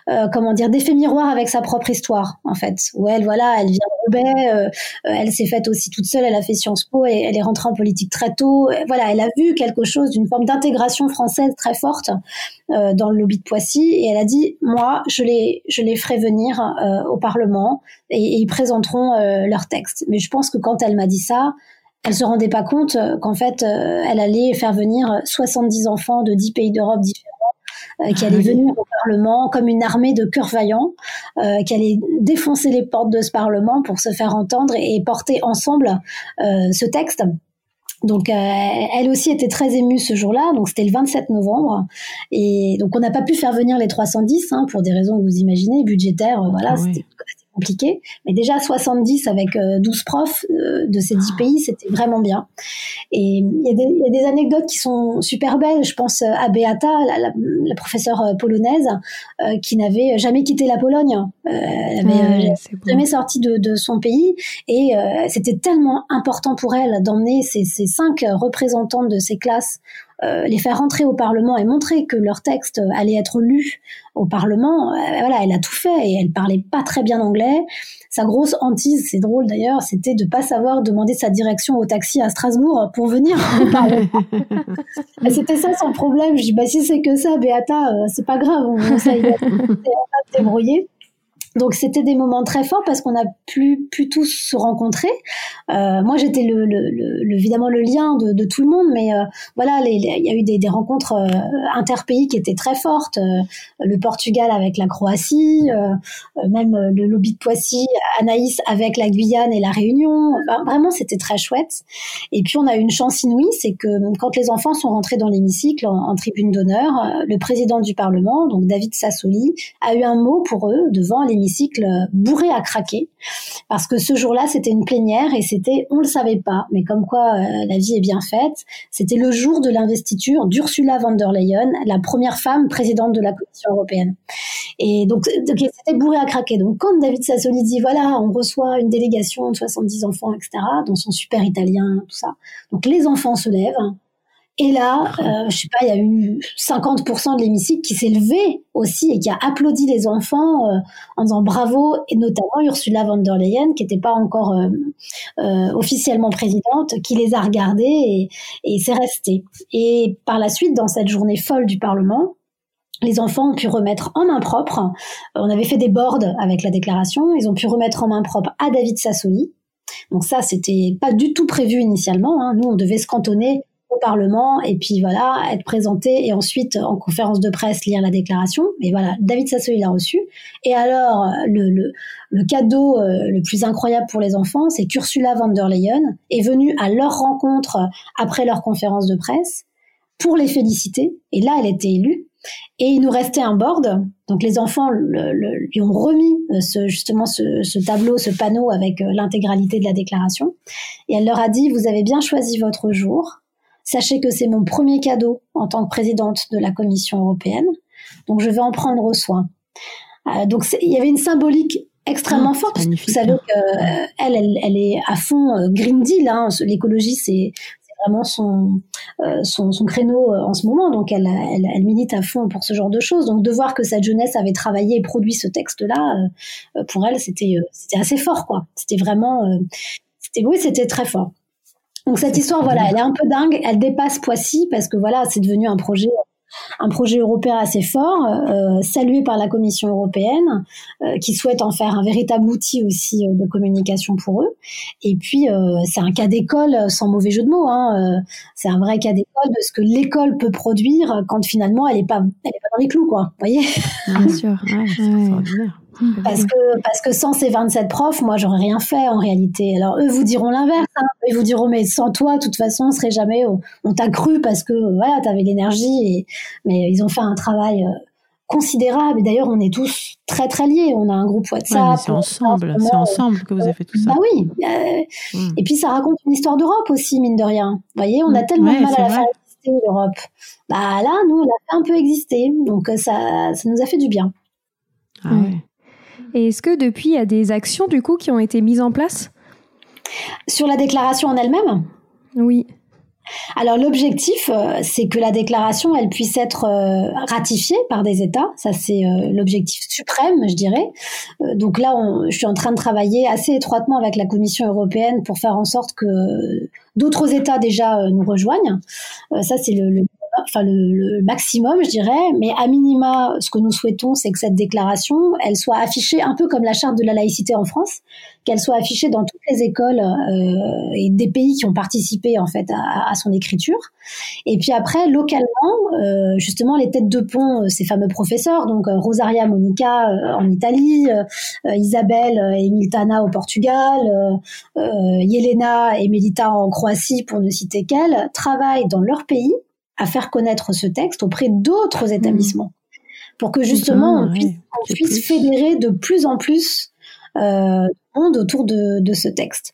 C: euh, comment dire d'effet miroir avec sa propre histoire en fait. Où elle voilà elle vient de Roubaix euh, elle s'est faite aussi toute seule elle a fait Sciences Po et elle est rentrée en politique très tôt. Voilà elle a vu quelque chose d'une forme d'intégration française très forte euh, dans le lobby de Poissy. Et elle a dit moi je les je les ferai venir au Parlement et, ils présenteront leur texte mais je pense que quand elle m'a dit ça elle se rendait pas compte qu'en fait, elle allait faire venir 70 enfants de 10 pays d'Europe différents euh, qui allait venir au Parlement comme une armée de cœurs vaillants, euh, qui allait défoncer les portes de ce Parlement pour se faire entendre et, porter ensemble euh, ce texte. Donc, elle aussi était très émue ce jour-là. Donc, c'était le 27 novembre. Et donc, on n'a pas pu faire venir les 310 hein, pour des raisons que vous imaginez, budgétaires. voilà, ah c'était compliqué. Mais déjà 70 avec 12 euh, profs euh, de ces 10 ah. pays, c'était vraiment bien. Et il y, a des anecdotes qui sont super belles. Je pense euh, à Beata, la, professeure polonaise, qui n'avait jamais quitté la Pologne. elle n'avait jamais sorti de, son pays. Et c'était tellement important pour elle d'emmener ces, ces cinq représentantes de ces classes les faire rentrer au Parlement et montrer que leur texte allait être lu au Parlement, euh, voilà, elle a tout fait et elle parlait pas très bien anglais. Sa grosse hantise, c'est drôle d'ailleurs, c'était de pas savoir demander sa direction au taxi à Strasbourg pour venir au Parlement. c'était ça son problème. Je dis bah si c'est que ça, Beata, euh, c'est pas grave, on, va se débrouiller. Donc c'était des moments très forts parce qu'on a pu, pu tous se rencontrer. Euh, moi j'étais évidemment le lien de, tout le monde, mais euh, voilà, il y a eu des, rencontres euh, interpays qui étaient très fortes. Le Portugal avec la Croatie, même le lobby de Poissy, Anaïs avec la Guyane et la Réunion. vraiment c'était très chouette. Et puis on a eu une chance inouïe, c'est que quand les enfants sont rentrés dans l'hémicycle en, en, tribune d'honneur, le président du Parlement, donc David Sassoli, a eu un mot pour eux devant l'hémicycle cycle bourré à craquer. Parce que ce jour-là c'était une plénière et c'était on le savait pas. Mais comme quoi euh, la vie est bien faite. C'était le jour de l'investiture d'Ursula von der Leyen la première femme présidente de la Commission européenne. Et donc c'était bourré à craquer. Donc quand David Sassoli dit voilà on reçoit une délégation de 70 enfants etc dans son super italien tout ça. Donc les enfants se lèvent et là, euh, je sais pas, il y a eu 50% de l'hémicycle qui s'est levé aussi et qui a applaudi les enfants euh, en disant bravo, et notamment Ursula von der Leyen, qui n'était pas encore euh, euh, officiellement présidente, qui les a regardés et, et c'est resté. Et par la suite, dans cette journée folle du Parlement, les enfants ont pu remettre en main propre, on avait fait des boards avec la déclaration, ils ont pu remettre en main propre à David Sassoli. Donc ça, c'était pas du tout prévu initialement. Hein. Nous, on devait se cantonner au Parlement et puis voilà, être présenté et ensuite en conférence de presse lire la déclaration. Mais voilà, David Sassoli l'a reçu. Et alors, le, le, le cadeau euh, le plus incroyable pour les enfants, c'est qu'Ursula von der Leyen est venue à leur rencontre après leur conférence de presse pour les féliciter. Et là, elle était élue. Et il nous restait un board. Donc les enfants lui ont remis euh, justement ce, tableau, ce panneau avec euh, l'intégralité de la déclaration. Et elle leur a dit, vous avez bien choisi votre jour. Sachez que c'est mon premier cadeau en tant que présidente de la Commission européenne, donc je vais en prendre soin. Euh, donc il y avait une symbolique extrêmement ah, forte. Vous savez qu'elle, elle, elle, est à fond euh, Green Deal. Hein. L'écologie, c'est vraiment son, euh, son, son, créneau euh, en ce moment. Donc, elle, elle, elle, milite à fond pour ce genre de choses. Donc, de voir que cette jeunesse avait travaillé et produit ce texte-là, euh, pour elle, c'était c'était assez fort, quoi. C'était vraiment, c'était oui, c'était très fort. Donc cette histoire, voilà, elle est un peu dingue, elle dépasse Poissy parce que voilà, c'est devenu un projet un projet européen assez fort, euh, salué par la Commission européenne, euh, qui souhaite en faire un véritable outil aussi euh, de communication pour eux. Et puis, c'est un cas d'école, sans mauvais jeu de mots, hein, c'est un vrai cas d'école de ce que l'école peut produire quand finalement elle n'est pas, elle est pas dans les clous, quoi. Vous voyez?
A: Bien sûr, ouais,
C: parce que, parce que sans ces 27 profs, moi, j'aurais rien fait en réalité. Alors, eux vous diront l'inverse. Hein. Ils vous diront, mais sans toi, de toute façon, on serait jamais. On, t'a cru parce que, voilà, t'avais l'énergie. Et, mais ils ont fait un travail euh, considérable. Et d'ailleurs, on est tous très, très liés. On a un groupe WhatsApp.
B: c'est ensemble. C'est ensemble que vous avez fait tout ça.
C: Bah oui. Euh, hmm. Et puis, ça raconte une histoire d'Europe aussi, mine de rien. Vous voyez, on a hmm. tellement de mal à la faire exister, l'Europe. Bah là, nous, on l'a fait un peu exister. Donc, euh, ça, ça nous a fait du bien.
B: Ah ouais.
A: Et est-ce que depuis, il y a des actions du coup qui ont été mises en place?
C: Sur la déclaration en elle-même?
A: Oui.
C: Alors l'objectif, euh, c'est que la déclaration, elle puisse être euh, ratifiée par des États. Ça, c'est euh, l'objectif suprême, je dirais. donc là, je suis en train de travailler assez étroitement avec la Commission européenne pour faire en sorte que d'autres États déjà nous rejoignent. ça, c'est le, enfin le, maximum, je dirais, mais à minima, ce que nous souhaitons, c'est que cette déclaration, elle soit affichée un peu comme la charte de la laïcité en France, qu'elle soit affichée dans toutes les écoles euh, et des pays qui ont participé en fait à, à son écriture. Et puis après, localement, euh, justement, les têtes de pont, euh, ces fameux professeurs, donc euh, Rosaria Monica euh, en Italie, Isabelle et Miltana au Portugal, Yelena et Melita en Croatie, pour ne citer qu'elles, travaillent dans leur pays à faire connaître ce texte auprès d'autres établissements pour que justement on puisse, fédérer de plus en plus euh, monde autour de, de, ce texte.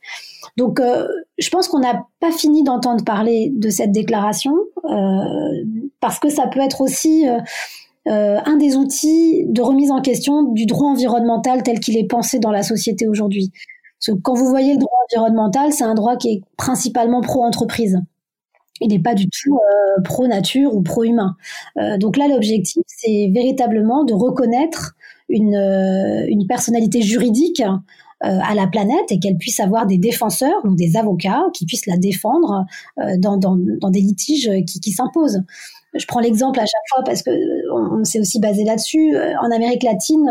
C: Donc, euh, je pense qu'on n'a pas fini d'entendre parler de cette déclaration euh, parce que ça peut être aussi euh, un des outils de remise en question du droit environnemental tel qu'il est pensé dans la société aujourd'hui. Parce que quand vous voyez le droit environnemental, c'est un droit qui est principalement pro-entreprise il n'est pas du tout euh, pro-nature ou pro-humain. Euh, donc là, l'objectif, c'est véritablement de reconnaître une, euh, une personnalité juridique à la planète et qu'elle puisse avoir des défenseurs, donc des avocats, qui puissent la défendre dans, dans, des litiges qui, qui s'imposent. Je prends l'exemple à chaque fois parce que on, s'est aussi basé là-dessus. En Amérique latine,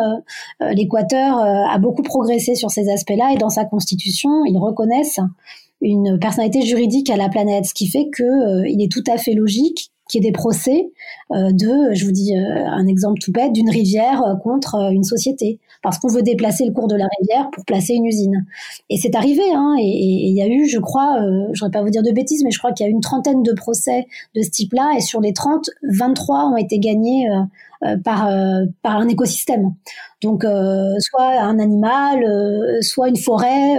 C: l'Équateur a beaucoup progressé sur ces aspects-là et dans sa constitution, ils reconnaissent une personnalité juridique à la planète, ce qui fait que euh, il est tout à fait logique qu'il y ait des procès euh, de, je vous dis euh, un exemple tout bête, d'une rivière contre une société, parce qu'on veut déplacer le cours de la rivière pour placer une usine. Et c'est arrivé, hein, et il y a eu, je crois, je voudrais pas vous dire de bêtises, mais je crois qu'il y a eu une trentaine de procès de ce type-là, et sur les 30, 23 ont été gagnés par, euh, par un écosystème. Donc, euh, soit un animal, soit une forêt,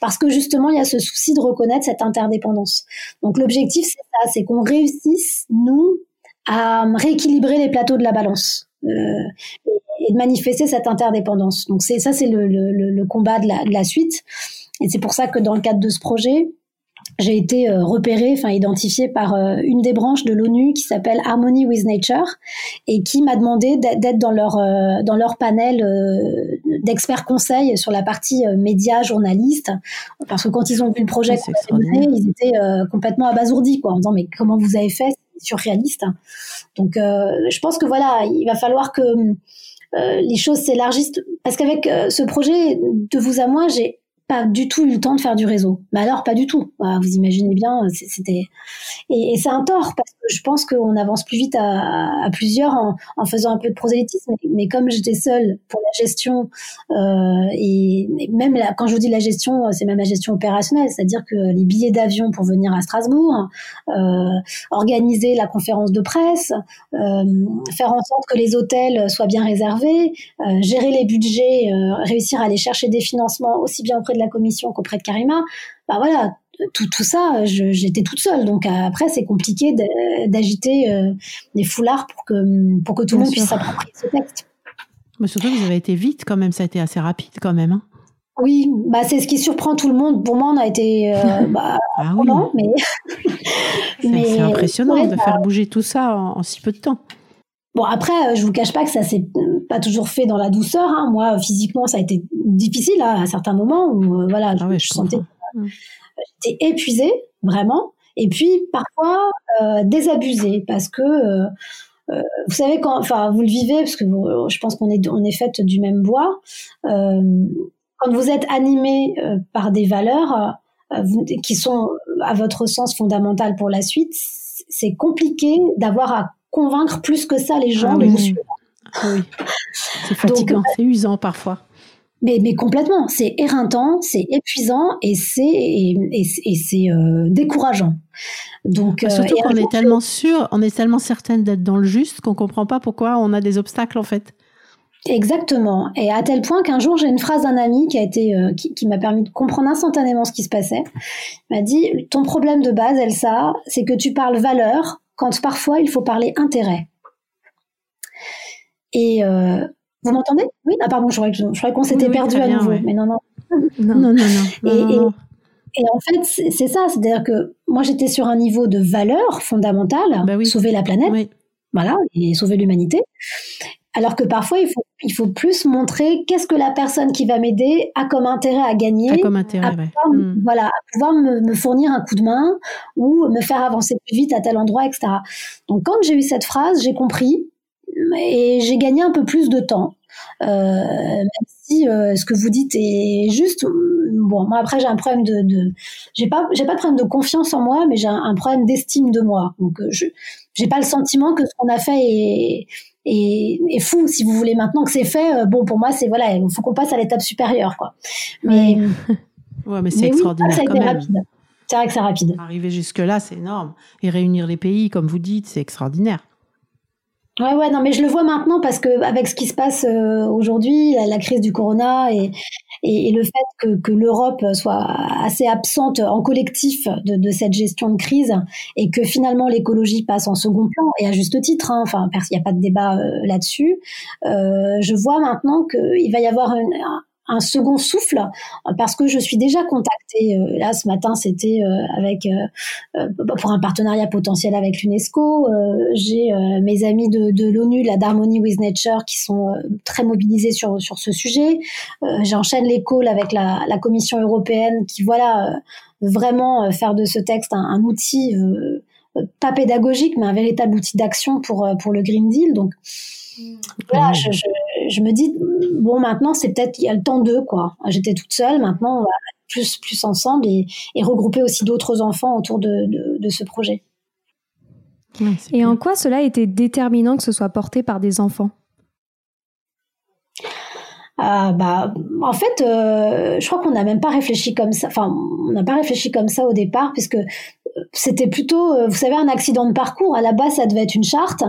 C: parce que justement, il y a ce souci de reconnaître cette interdépendance. Donc, l'objectif, c'est ça, c'est qu'on réussisse, nous, à rééquilibrer les plateaux de la balance. et de manifester cette interdépendance. Donc c'est ça, c'est le, le, le, combat de la, de la suite. Et c'est pour ça que dans le cadre de ce projet, j'ai été euh, repérée, enfin identifiée par euh, une des branches de l'ONU qui s'appelle Harmony with Nature et qui m'a demandé d'être dans leur euh, dans leur panel d'experts conseils sur la partie médias journalistes. Parce que quand ils ont vu le projet ils étaient complètement abasourdis quoi en disant mais comment vous avez fait c'est surréaliste. Donc je pense que voilà il va falloir que les choses s'élargissent. Parce qu'avec ce projet de vous à moi j'ai pas du tout eu le temps de faire du réseau. Mais alors, pas du tout. Vous imaginez bien, c'était. Et, c'est un tort parce que je pense qu'on avance plus vite à, plusieurs en, faisant un peu de prosélytisme. Mais, comme j'étais seule pour la gestion, euh, et, même quand je vous dis la gestion, c'est même la gestion opérationnelle, c'est-à-dire que les billets d'avion pour venir à Strasbourg, euh, organiser la conférence de presse, euh, faire en sorte que les hôtels soient bien réservés, gérer les budgets, réussir à aller chercher des financements aussi bien auprès de la commission qu'auprès de Karima, bah voilà, tout, tout ça, j'étais toute seule. Donc après, c'est compliqué d'agiter euh, des foulards pour que, pour que tout le monde puisse s'approprier ce texte.
B: Mais surtout, vous avez été vite quand même, ça a été assez rapide quand même. Hein.
C: Oui, bah c'est ce qui surprend tout le monde. Pour moi, on a été euh, bah, ah oui.
B: mais c'est impressionnant de faire bouger tout ça en, si peu de temps.
C: Bon après, euh, je vous cache pas que ça s'est pas toujours fait dans la douceur. Hein. Moi, physiquement, ça a été difficile hein, à certains moments où voilà, ah je, sentais j'étais épuisée. vraiment, et puis parfois désabusé, parce que vous savez quand, enfin, vous le vivez parce que je pense qu'on est on est fait du même bois. quand vous êtes animé par des valeurs qui sont à votre sens fondamentales pour la suite, c'est compliqué d'avoir à convaincre plus que ça les gens
B: ah de vous suivre. Ah oui. C'est fatigant, c'est usant parfois.
C: Mais, mais complètement, c'est éreintant, c'est épuisant et c'est et, et, c'est euh, décourageant.
B: Donc bah, surtout euh, qu'on est tellement sûr, on est tellement certaine d'être dans le juste qu'on comprend pas pourquoi on a des obstacles en fait.
C: Exactement. Et à tel point qu'un jour, j'ai une phrase d'un ami qui a été, euh, qui, qui m'a permis de comprendre instantanément ce qui se passait. Il m'a dit, ton problème de base, Elsa, c'est que tu parles valeur quand parfois il faut parler intérêt. Et euh, vous m'entendez? Oui? Ah pardon, je croyais, qu'on s'était perdu à nouveau. Mais non, non.
B: Non, non, non.
C: Et, en fait, c'est ça. C'est-à-dire que moi, j'étais sur un niveau de valeur fondamentale, bah sauver la planète, voilà, et sauver l'humanité. Alors que parfois, il faut, il faut plus montrer qu'est-ce que la personne qui va m'aider a comme intérêt à gagner.
B: A comme intérêt,
C: pouvoir, hmm. Voilà, à pouvoir me, me, fournir un coup de main ou me faire avancer plus vite à tel endroit, etc. Donc, quand j'ai eu cette phrase, j'ai compris et j'ai gagné un peu plus de temps. Euh, même si euh, ce que vous dites est juste, bon, moi après j'ai un problème de, de j'ai pas, j'ai pas de problème de confiance en moi, mais j'ai un, problème d'estime de moi. Donc euh, je, j'ai pas le sentiment que ce qu'on a fait est, est, est, fou. Si vous voulez maintenant que c'est fait, euh, bon pour moi c'est voilà, il faut qu'on passe à l'étape supérieure, quoi.
B: Mais, ouais, mais c'est extraordinaire oui, ça a été
C: rapide. C'est vrai que c'est rapide.
B: Arriver jusque là, c'est énorme. Et réunir les pays, comme vous dites, c'est extraordinaire.
C: Ouais, ouais, non, mais je le vois maintenant parce que avec ce qui se passe euh, aujourd'hui, la, crise du corona et, et, le fait que, que l'Europe soit assez absente en collectif de, de, cette gestion de crise et que finalement l'écologie passe en second plan et à juste titre, hein, enfin, il n'y a pas de débat euh, là-dessus. Euh, je vois maintenant qu'il va y avoir une, un second souffle parce que je suis déjà contactée. Euh, là, ce matin, c'était euh, avec euh, pour un partenariat potentiel avec l'UNESCO. J'ai mes amis de, de l'ONU, la d'Harmony with Nature, qui sont très mobilisés sur sur ce sujet. J'enchaîne les calls avec la, la, Commission européenne, qui voilà vraiment faire de ce texte un, un outil pas pédagogique, mais un véritable outil d'action pour pour le Green Deal. Donc voilà, je, je, je, me dis, bon, maintenant, c'est peut-être, il y a le temps d'eux, quoi. J'étais toute seule, maintenant, on va plus, plus ensemble et, et regrouper aussi d'autres enfants autour de, de, de ce projet.
A: et en quoi cela était déterminant que ce soit porté par des enfants?
C: Ah, bah, en fait, euh, je crois qu'on n'a même pas réfléchi comme ça. Enfin, on n'a pas réfléchi comme ça au départ, puisque c'était plutôt, euh, vous savez, un accident de parcours. À la base, ça devait être une charte.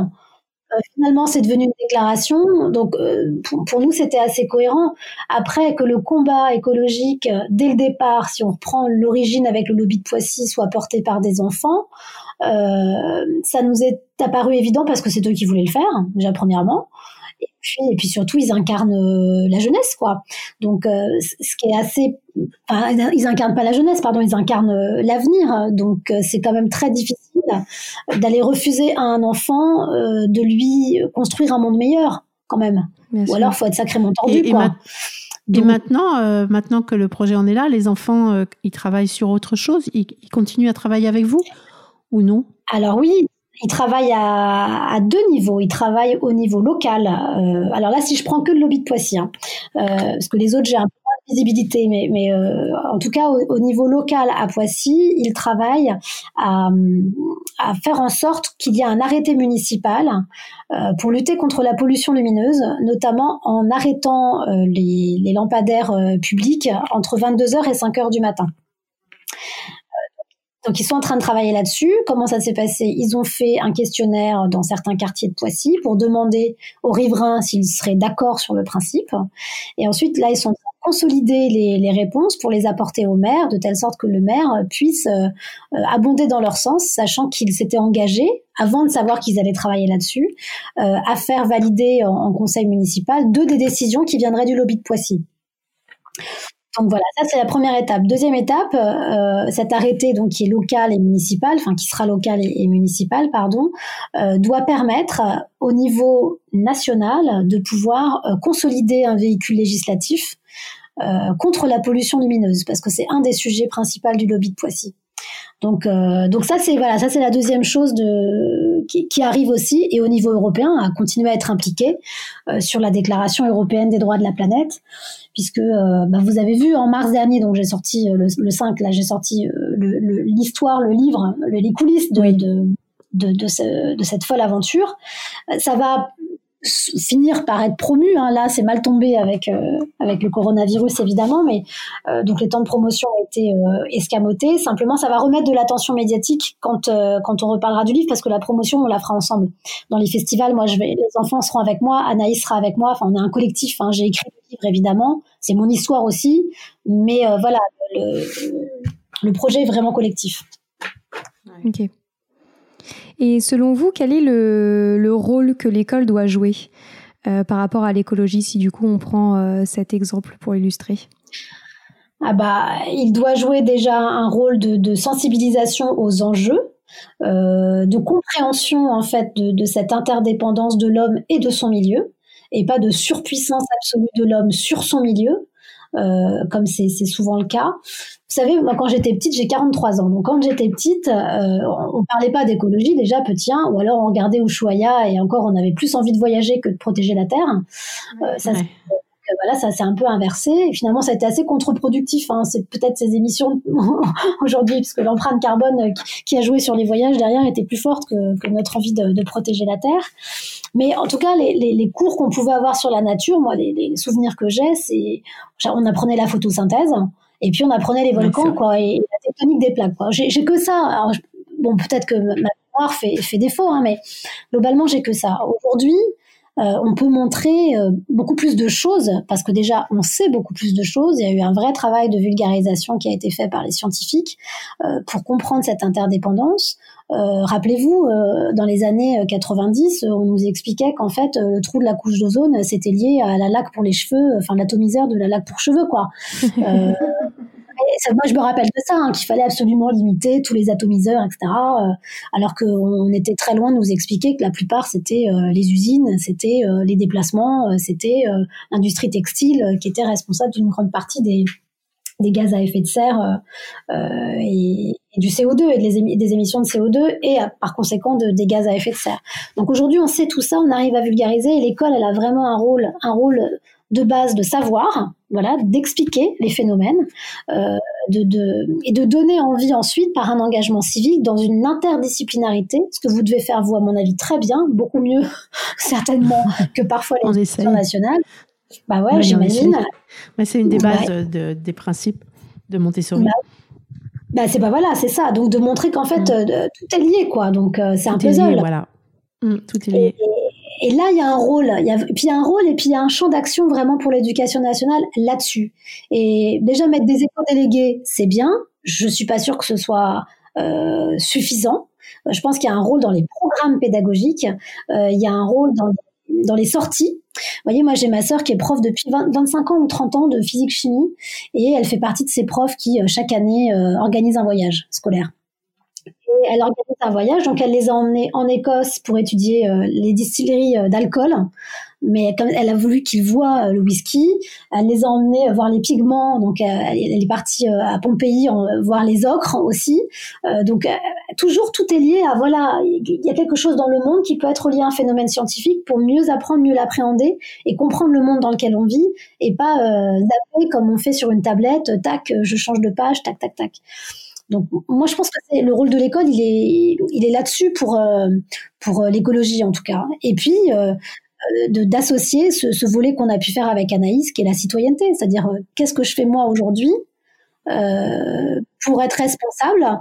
C: Euh, finalement, c'est devenu une déclaration. Donc, euh, pour, nous, c'était assez cohérent. Après que le combat écologique, euh, dès le départ, si on reprend l'origine avec le lobby de Poissy, soit porté par des enfants, ça nous est apparu évident parce que c'est eux qui voulaient le faire, déjà premièrement. Et puis, et puis surtout, ils incarnent euh, la jeunesse, quoi. Donc, euh, ce qui est assez, enfin, ils incarnent pas la jeunesse, pardon, ils incarnent euh, l'avenir. Donc, c'est quand même très difficile d'aller refuser à un enfant de lui construire un monde meilleur, quand même. Ou alors, faut être sacrément tordu, et, quoi.
B: Et, maintenant, maintenant que le projet en est là, les enfants, ils travaillent sur autre chose. ils continuent à travailler avec vous ou non?
C: Alors oui, il travaille à, deux niveaux. Il travaille au niveau local. Euh, alors là, si je prends que le lobby de Poissy, hein, euh, parce que les autres, j'ai un peu moins de visibilité, mais, euh, en tout cas, au, niveau local à Poissy, il travaille à, faire en sorte qu'il y ait un arrêté municipal pour lutter contre la pollution lumineuse, notamment en arrêtant les, les, lampadaires publics entre 22h et 5h du matin. Donc ils sont en train de travailler là-dessus. Comment ça s'est passé? Ils ont fait un questionnaire dans certains quartiers de Poissy pour demander aux riverains s'ils seraient d'accord sur le principe. Et ensuite, là, ils sont en train de consolider les, réponses pour les apporter au maire, de telle sorte que le maire puisse euh, abonder dans leur sens, sachant qu'ils s'étaient engagés, avant de savoir qu'ils allaient travailler là-dessus, euh, à faire valider en conseil municipal deux des décisions qui viendraient du lobby de Poissy. Donc voilà, ça c'est la première étape. Deuxième étape, euh, cet arrêté donc qui est local et municipal, enfin qui sera local et, municipal, pardon, euh, doit permettre euh, au niveau national de pouvoir euh, consolider un véhicule législatif contre la pollution lumineuse, parce que c'est un des sujets principaux du lobby de Poissy. Donc, euh, donc ça c'est voilà, ça c'est la deuxième chose de, qui, qui, arrive aussi. Et au niveau européen à continuer à être impliqué euh, sur la Déclaration européenne des droits de la planète, puisque euh, bah, vous avez vu en mars dernier, donc j'ai sorti le, le, 5, là j'ai sorti l'histoire, le, le, livre, les coulisses de, de de, de, ce, de, cette folle aventure. Ça va finir par être promu. Hein. Là, c'est mal tombé avec euh, avec le coronavirus évidemment, mais euh, donc les temps de promotion ont été euh, escamotés. Simplement, ça va remettre de l'attention médiatique quand quand on reparlera du livre, parce que la promotion on la fera ensemble dans les festivals. Moi, je vais, les enfants seront avec moi, Anaïs sera avec moi. Enfin, on est un collectif. Hein. J'ai écrit le livre évidemment, c'est mon histoire aussi, mais voilà, le, le projet est vraiment collectif.
A: Ok. Et selon vous, quel est le, rôle que l'école doit jouer euh, par rapport à l'écologie, si du coup on prend euh, cet exemple pour illustrer?
C: Ah bah, il doit jouer déjà un rôle de, sensibilisation aux enjeux, euh, de compréhension en fait de, de cette interdépendance de l'homme et de son milieu, et pas de surpuissance absolue de l'homme sur son milieu, euh, comme c'est souvent le cas. Vous savez, moi quand j'étais petite, j'ai 43 ans, donc quand j'étais petite, euh, on, parlait pas d'écologie déjà petit, ou alors on regardait Ushuaïa et encore on avait plus envie de voyager que de protéger la terre. Euh, ça, voilà, ça s'est un peu inversé. Et finalement, ça a été assez contre-productif. Hein. C'est peut-être ces émissions aujourd'hui, parce que l'empreinte carbone qui, a joué sur les voyages derrière était plus forte que, que notre envie de, de, protéger la Terre. Mais en tout cas, les, les, les cours qu'on pouvait avoir sur la nature, moi, les, les souvenirs que j'ai, c'est on apprenait la photosynthèse et puis on apprenait les volcans, quoi, et la tectonique des plaques. J'ai que ça. Alors, bon, peut-être que ma mémoire fait, fait défaut, hein, mais globalement, j'ai que ça. Aujourd'hui, euh, on peut montrer euh, beaucoup plus de choses parce que déjà on sait beaucoup plus de choses. Il y a eu un vrai travail de vulgarisation qui a été fait par les scientifiques euh, pour comprendre cette interdépendance. Rappelez-vous, dans les années 90, on nous expliquait qu'en fait le trou de la couche d'ozone c'était lié à la laque pour les cheveux, enfin l'atomiseur de la laque pour cheveux quoi. moi, je me rappelle de ça, hein, qu'il fallait absolument limiter tous les atomiseurs, etc. Euh, alors qu'on était très loin de nous expliquer que la plupart, c'était euh, les usines, c'était euh, les déplacements, c'était l'industrie textile qui était responsable d'une grande partie des, des gaz à effet de serre et, du CO2 et des, émissions de CO2 et par conséquent de, des gaz à effet de serre. Donc aujourd'hui, on sait tout ça, on arrive à vulgariser et l'école, elle a vraiment un rôle, un rôle de base de savoir, voilà, d'expliquer les phénomènes euh, de, de, et de donner envie ensuite par un engagement civique dans une interdisciplinarité, ce que vous devez faire vous à mon avis très bien, beaucoup mieux certainement que parfois les institutions nationales. Bah ouais, j'imagine.
B: Mais c'est une des bases de, des principes de Montessori. Bah,
C: bah, c'est pas voilà, c'est ça. Donc de montrer qu'en fait mm. euh, tout est lié quoi. Donc euh, c'est un puzzle.
B: voilà. Mm, tout est lié
C: et là, il y a un rôle, il y a, puis il y a un rôle et puis il y a un champ d'action vraiment pour l'éducation nationale là-dessus. Et déjà mettre des éco-délégués, c'est bien. Je suis pas sûre que ce soit euh, suffisant. Euh, je pense qu'il y a un rôle dans les programmes pédagogiques. Euh, il y a un rôle dans dans les sorties. Vous voyez, moi j'ai ma sœur qui est prof depuis 25 ans ou 30 ans de physique-chimie et elle fait partie de ces profs qui chaque année organisent un voyage scolaire elle organise un voyage, donc elle les a emmenés en Écosse pour étudier euh, les distilleries euh, d'alcool. Mais comme elle a voulu qu'ils voient euh, le whisky, elle les a emmenés voir les pigments. Donc elle, est partie à Pompéi voir les ocres aussi. donc toujours tout est lié à voilà, il y a quelque chose dans le monde qui peut être lié à un phénomène scientifique pour mieux apprendre, mieux l'appréhender et comprendre le monde dans lequel on vit et pas zapper comme on fait sur une tablette. Tac, je change de page, tac, tac, tac. Donc moi je pense que le rôle de l'école, il est il est là-dessus pour euh, pour euh, l'écologie en tout cas. Et puis euh, d'associer ce, ce, volet qu'on a pu faire avec Anaïs, qui est la citoyenneté, c'est-à-dire qu'est-ce que je fais moi aujourd'hui pour être responsable,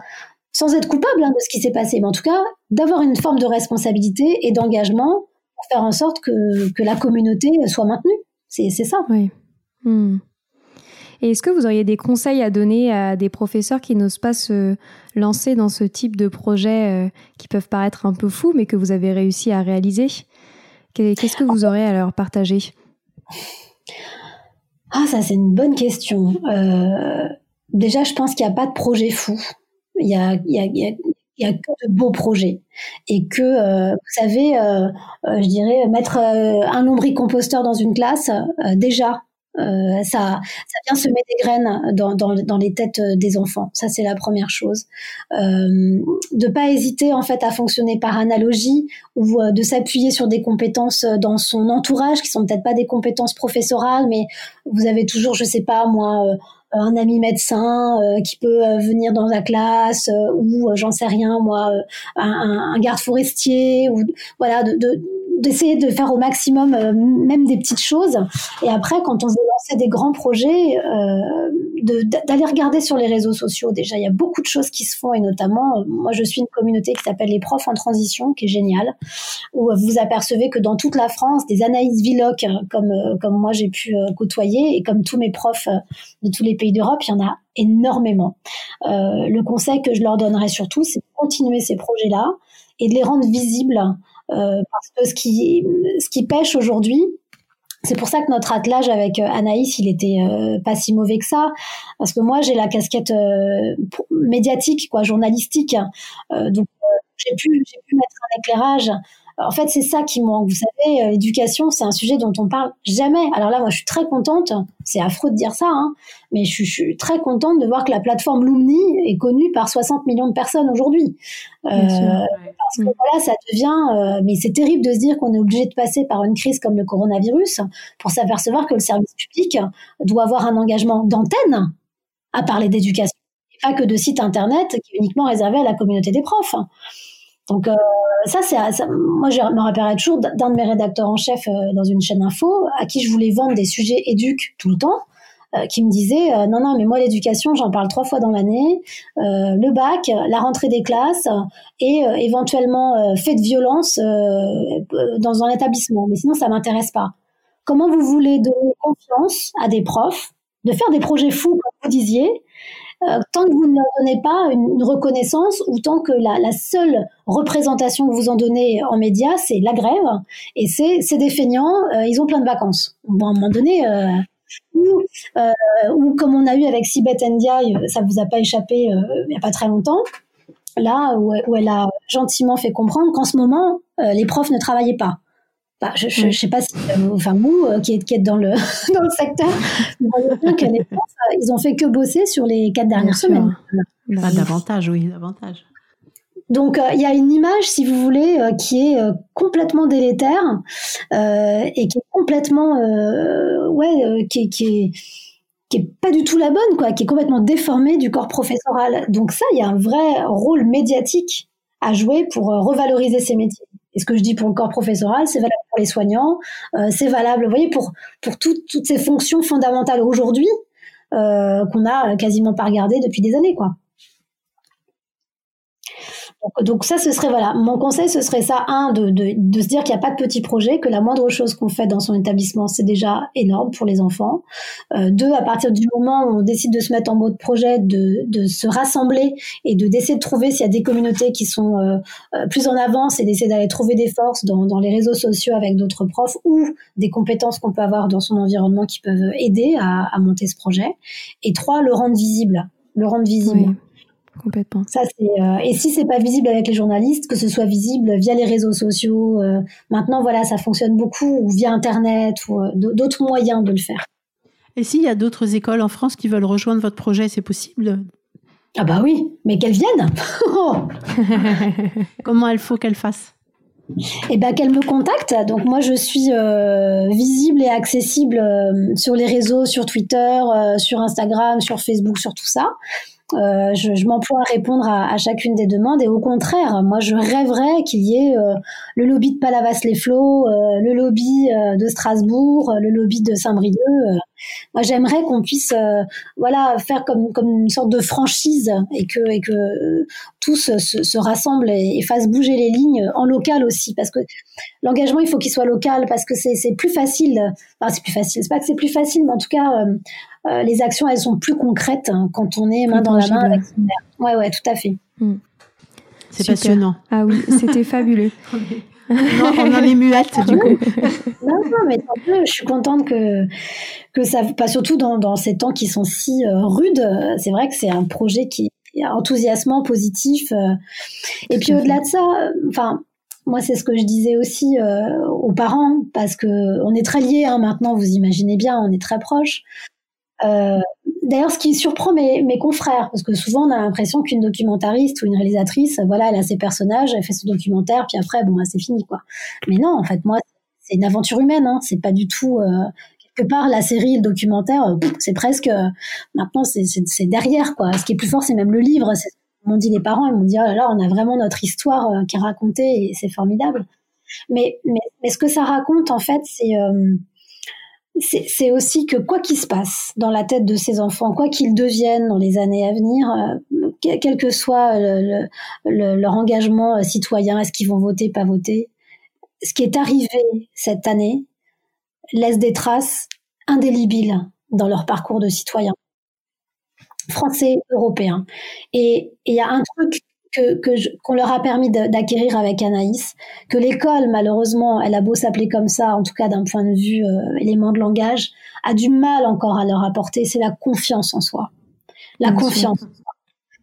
C: sans être coupable hein, de ce qui s'est passé, mais en tout cas d'avoir une forme de responsabilité et d'engagement pour faire en sorte que, que la communauté soit maintenue. C'est ça.
A: Oui. Hmm. Et est-ce que vous auriez des conseils à donner à des professeurs qui n'osent pas se lancer dans ce type de projet euh, qui peuvent paraître un peu fous, mais que vous avez réussi à réaliser? Qu'est-ce que vous aurez à leur partager?
C: Ah, ça c'est une bonne question. Euh, déjà, je pense qu'il n'y a pas de projet fou. Il y a, que de beaux projets et que euh, vous savez, je dirais mettre un lombricomposteur dans une classe, déjà Euh, ça, ça vient semer des graines dans, dans, dans les têtes euh, des enfants. Ça, c'est la première chose. Euh, de pas hésiter en fait à fonctionner par analogie ou euh, de s'appuyer sur des compétences dans son entourage qui sont peut-être pas des compétences professorales, mais vous avez toujours, je sais pas moi, un ami médecin qui peut venir dans la classe ou j'en sais rien moi, un, un garde forestier ou voilà de, de d'essayer de faire au maximum euh, même des petites choses. Et après, quand on veut lancer des grands projets, euh, d'aller regarder sur les réseaux sociaux. Déjà, il y a beaucoup de choses qui se font et notamment, euh, moi, je suis une communauté qui s'appelle les profs en transition, qui est géniale, où vous apercevez que dans toute la France, des Anaïs Villoc, comme comme moi j'ai pu côtoyer et comme tous mes profs de tous les pays d'Europe, il y en a énormément. le conseil que je leur donnerais surtout, c'est de continuer ces projets-là et de les rendre visibles parce que ce qui, ce qui pêche aujourd'hui, c'est pour ça que notre attelage avec euh, Anaïs, il était euh, pas si mauvais que ça, parce que moi j'ai la casquette médiatique, quoi, journalistique, donc j'ai pu, j'ai pu mettre un éclairage en fait, c'est ça qui manque. Vous savez, euh, l'éducation, c'est un sujet dont on parle jamais. Alors là, moi, je suis très contente. C'est affreux de dire ça, hein, mais je, suis très contente de voir que la plateforme Lumni est connue par 60 millions de personnes aujourd'hui. Euh, parce que mm. voilà, ça devient. Euh, mais c'est terrible de se dire qu'on est obligé de passer par une crise comme le coronavirus pour s'apercevoir que le service public doit avoir un engagement d'antenne à parler d'éducation, et pas que de site internet qui est uniquement réservé à la communauté des profs. Donc euh, ça, c'est moi je me rappellerai toujours d'un de mes rédacteurs en chef euh, dans une chaîne info à qui je voulais vendre des sujets éduques tout le temps, euh, qui me disait non non mais moi l'éducation j'en parle trois fois dans l'année, le bac, la rentrée des classes et éventuellement fait de violence dans un établissement, mais sinon ça m'intéresse pas. Comment vous voulez donner confiance à des profs de faire des projets fous comme vous disiez euh, tant que vous ne leur donnez pas une, reconnaissance ou tant que la, seule représentation que vous en donnez en médias, c'est la grève et c'est des feignants, euh, ils ont plein de vacances. Bon, à un moment donné, euh, ou, comme on a eu avec Sibeth Ndiaye, ça vous a pas échappé il n'y a pas très longtemps, là où, elle a gentiment fait comprendre qu'en ce moment, les profs ne travaillaient pas. Bah, je ne sais pas si, euh, enfin vous euh, qui êtes, qui êtes dans, le, dans le secteur, vous voyez bien que les profs, euh, ils ont fait que bosser sur les quatre dernières semaines.
B: Pas davantage, oui, davantage.
C: Donc il y a une image, si vous voulez, qui est complètement délétère et qui est complètement, ouais, qui, qui est qui est pas du tout la bonne, quoi, qui est complètement déformée du corps professoral. Donc ça, il y a un vrai rôle médiatique à jouer pour revaloriser ces métiers. Et ce que je dis pour le corps professoral, c'est valable pour les soignants, euh, c'est valable, vous voyez, pour, pour toutes ces fonctions fondamentales aujourd'hui euh, qu'on a quasiment pas regardées depuis des années, quoi. Donc, ça, ce serait voilà, mon conseil, ce serait ça un de, de, de se dire qu'il n'y a pas de petit projet, que la moindre chose qu'on fait dans son établissement, c'est déjà énorme pour les enfants. Euh, deux, à partir du moment où on décide de se mettre en mode projet, de, de se rassembler et de d'essayer de trouver s'il y a des communautés qui sont euh, euh, plus en avance et d'essayer d'aller trouver des forces dans, dans les réseaux sociaux avec d'autres profs ou des compétences qu'on peut avoir dans son environnement qui peuvent aider à, à monter ce projet. Et trois, le rendre visible, le rendre visible
A: complètement.
C: Ça, euh, et si c'est pas visible avec les journalistes, que ce soit visible via les réseaux sociaux, euh, maintenant, voilà, ça fonctionne beaucoup, ou via Internet, ou euh, d'autres moyens de le faire.
B: Et s'il y a d'autres écoles en France qui veulent rejoindre votre projet, c'est possible?
C: Ah bah oui, mais qu'elles viennent
B: Comment il faut qu'elles fassent
C: eh ben qu'elles me contactent. Donc moi je suis visible et accessible sur les réseaux, sur Twitter, sur Instagram, sur Facebook, sur tout ça. Euh, je, m'emploie à répondre à, chacune des demandes et au contraire, moi je rêverais qu'il y ait euh, le lobby de Palavas-les-Flots, euh, le lobby de Strasbourg, le lobby de Saint-Brieuc. moi j'aimerais qu'on puisse voilà faire comme une sorte de franchise et que tous se, se rassemblent et, fassent bouger les lignes en local aussi parce que l'engagement il faut qu'il soit local parce que c'est c'est plus facile. Enfin c'est plus facile, c'est pas que c'est plus facile, mais en tout cas euh, les actions, elles sont plus concrètes hein, quand on est main dans la main avec son mère. Ouais, ouais, tout à fait. Hmm.
B: C'est passionnant.
A: Ah oui, c'était fabuleux.
B: non, on en est muette du coup.
C: non, non, mais tant mieux. Je suis contente que que ça, pas surtout dans, dans ces temps qui sont si euh, rudes. C'est vrai que c'est un projet qui est enthousiasmant, positif. Euh. et puis au-delà de ça, enfin, moi, c'est ce que je disais aussi euh, aux parents, parce que on est très liés hein, maintenant. Vous imaginez bien, on est très proches. Euh, D'ailleurs, ce qui surprend mes, mes, confrères, parce que souvent on a l'impression qu'une documentariste ou une réalisatrice, voilà, elle a ses personnages, elle fait son documentaire, puis après, bon, bah, c'est fini, quoi. Mais non, en fait, moi, c'est une aventure humaine. Hein, c'est pas du tout euh, quelque part la série, le documentaire. Euh, c'est presque maintenant, c'est derrière, quoi. Ce qui est plus fort, c'est même le livre. M'ont dit les parents, ils m'ont dit oh là là, on a vraiment notre histoire euh, qui est racontée et c'est formidable. Mais, mais, mais ce que ça raconte en fait, c'est c'est aussi que quoi qu'il se passe dans la tête de ces enfants, quoi qu'ils deviennent dans les années à venir, euh, quel que soit leur engagement euh, citoyen, est-ce qu'ils vont voter, pas voter, ce qui est arrivé cette année laisse des traces indélébiles dans leur parcours de citoyen français, européen. Et il y a un truc que qu'on leur a permis d'acquérir avec Anaïs, que l'école malheureusement, elle a beau s'appeler comme ça, en tout cas d'un point de vue euh, élément de langage, a du mal encore à leur apporter, c'est la confiance en soi, la confiance.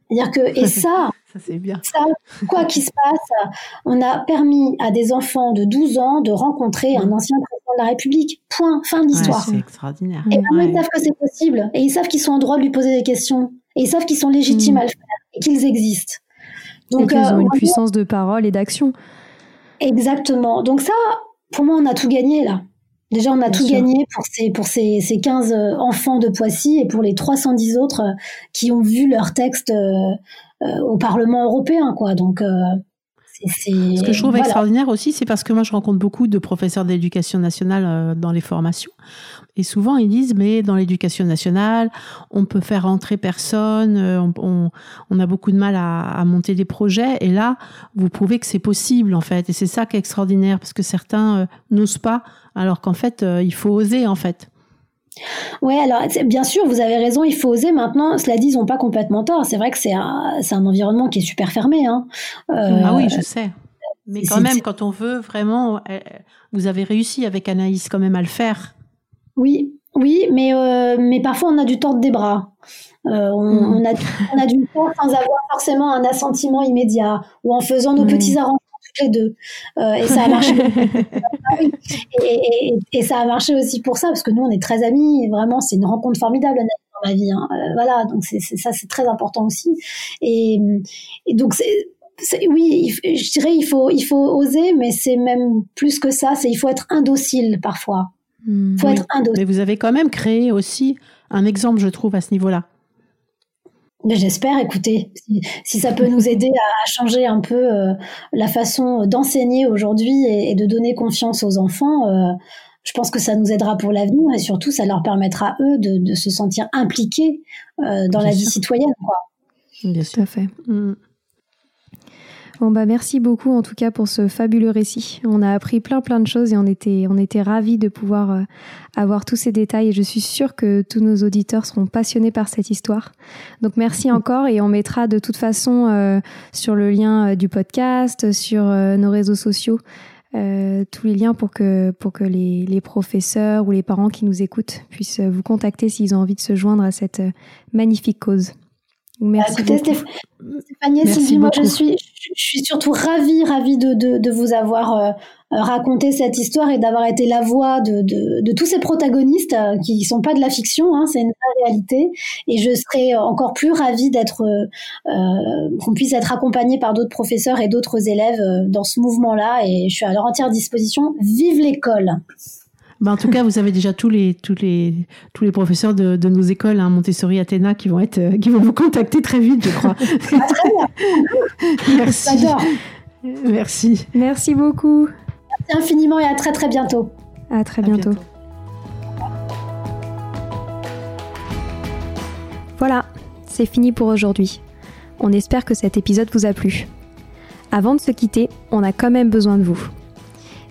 C: C'est-à-dire que et ça,
B: ça c'est bien.
C: Ça, quoi qu'il se passe, on a permis à des enfants de 12 ans de rencontrer un ancien président de la République. Point, fin de l'histoire.
B: c'est extraordinaire.
C: Et ils savent que c'est possible, et ils savent qu'ils sont en droit de lui poser des questions, et ils savent qu'ils sont légitimes mm. à le faire, et qu'ils existent.
A: Donc, ils ont euh, une puissance de parole et d'action.
C: Exactement. Donc ça, pour moi, on a tout gagné là. Déjà, on a tout gagné pour ces, pour ces, ces 15 euh, enfants de Poissy et pour les 310 autres euh, qui ont vu leur texte au Parlement européen. Quoi. Donc,
B: ce que je trouve extraordinaire aussi, c'est parce que moi, je rencontre beaucoup de professeurs d'éducation nationale dans les formations. Et souvent, ils disent, mais dans l'éducation nationale, on peut faire rentrer personne, euh, on, a beaucoup de mal à, monter des projets. Et là, vous prouvez que c'est possible, en fait. Et c'est ça qui est extraordinaire, parce que certains euh, n'osent pas, alors qu'en fait, euh, il faut oser, en fait.
C: Oui, alors bien sûr, vous avez raison, il faut oser. Maintenant, cela dit, ils n'ont pas complètement tort. C'est vrai que c'est un, un, environnement qui est super fermé. Hein.
B: ah oui, je sais. Mais quand même, quand on veut vraiment, vous avez réussi avec Anaïs quand même à le faire.
C: Oui, oui, mais, euh, mais parfois on a du tort des bras. Euh, on, hmm. a, on, a, du temps sans avoir forcément un assentiment immédiat ou en faisant nos hmm. petits arrangements toutes les deux. Euh, et ça a marché. et, et, ça a marché aussi pour ça, parce que nous, on est très amis. vraiment, c'est une rencontre formidable dans ma vie. Hein. voilà, donc c'est, ça, c'est très important aussi. Et, donc, c'est, oui, je dirais il faut, il faut oser, mais c'est même plus que ça. C'est il faut être indocile parfois.
B: Hmm. faut être Mais vous avez quand même créé aussi un exemple, je trouve, à ce niveau-là.
C: J'espère, écoutez, si, ça peut nous aider à changer un peu euh, la façon d'enseigner aujourd'hui et, de donner confiance aux enfants, euh, je pense que ça nous aidera pour l'avenir et surtout ça leur permettra eux de, se sentir impliqués euh, dans la vie citoyenne. Quoi.
B: Bien sûr.
A: fait. Hmm. Bon bah merci beaucoup en tout cas pour ce fabuleux récit. On a appris plein plein de choses et on était on était ravis de pouvoir euh, avoir tous ces détails et je suis sûre que tous nos auditeurs seront passionnés par cette histoire. Donc merci encore et on mettra de toute façon euh, sur le lien euh, du podcast, sur nos réseaux sociaux. tous les liens pour que pour que les, les, professeurs ou les parents qui nous écoutent puissent vous contacter s'ils ont envie de se joindre à cette magnifique cause.
C: Merci Écoutez, Stéphanie, Sylvie, moi je suis, je suis surtout ravie, ravie de, de, de vous avoir euh, raconté cette histoire et d'avoir été la voix de, de, tous ces protagonistes euh, qui ne sont pas de la fiction, hein, c'est une réalité. Et je serais encore plus ravie d'être, euh, qu'on puisse être accompagné par d'autres professeurs et d'autres élèves dans ce mouvement-là. Et je suis à leur entière disposition. Vive l'école!
B: Bah, en tout cas, vous avez déjà tous les, tous les, tous les professeurs de, de nos écoles, hein, Montessori, Athéna, qui vont, être, euh, qui vont vous contacter très vite, je crois.
C: Ah.
B: Merci. Merci.
A: Merci beaucoup.
C: Merci infiniment et à très très bientôt.
A: À très bientôt. Voilà, c'est fini pour aujourd'hui. On espère que cet épisode vous a plu. Avant de se quitter, on a quand même besoin de vous.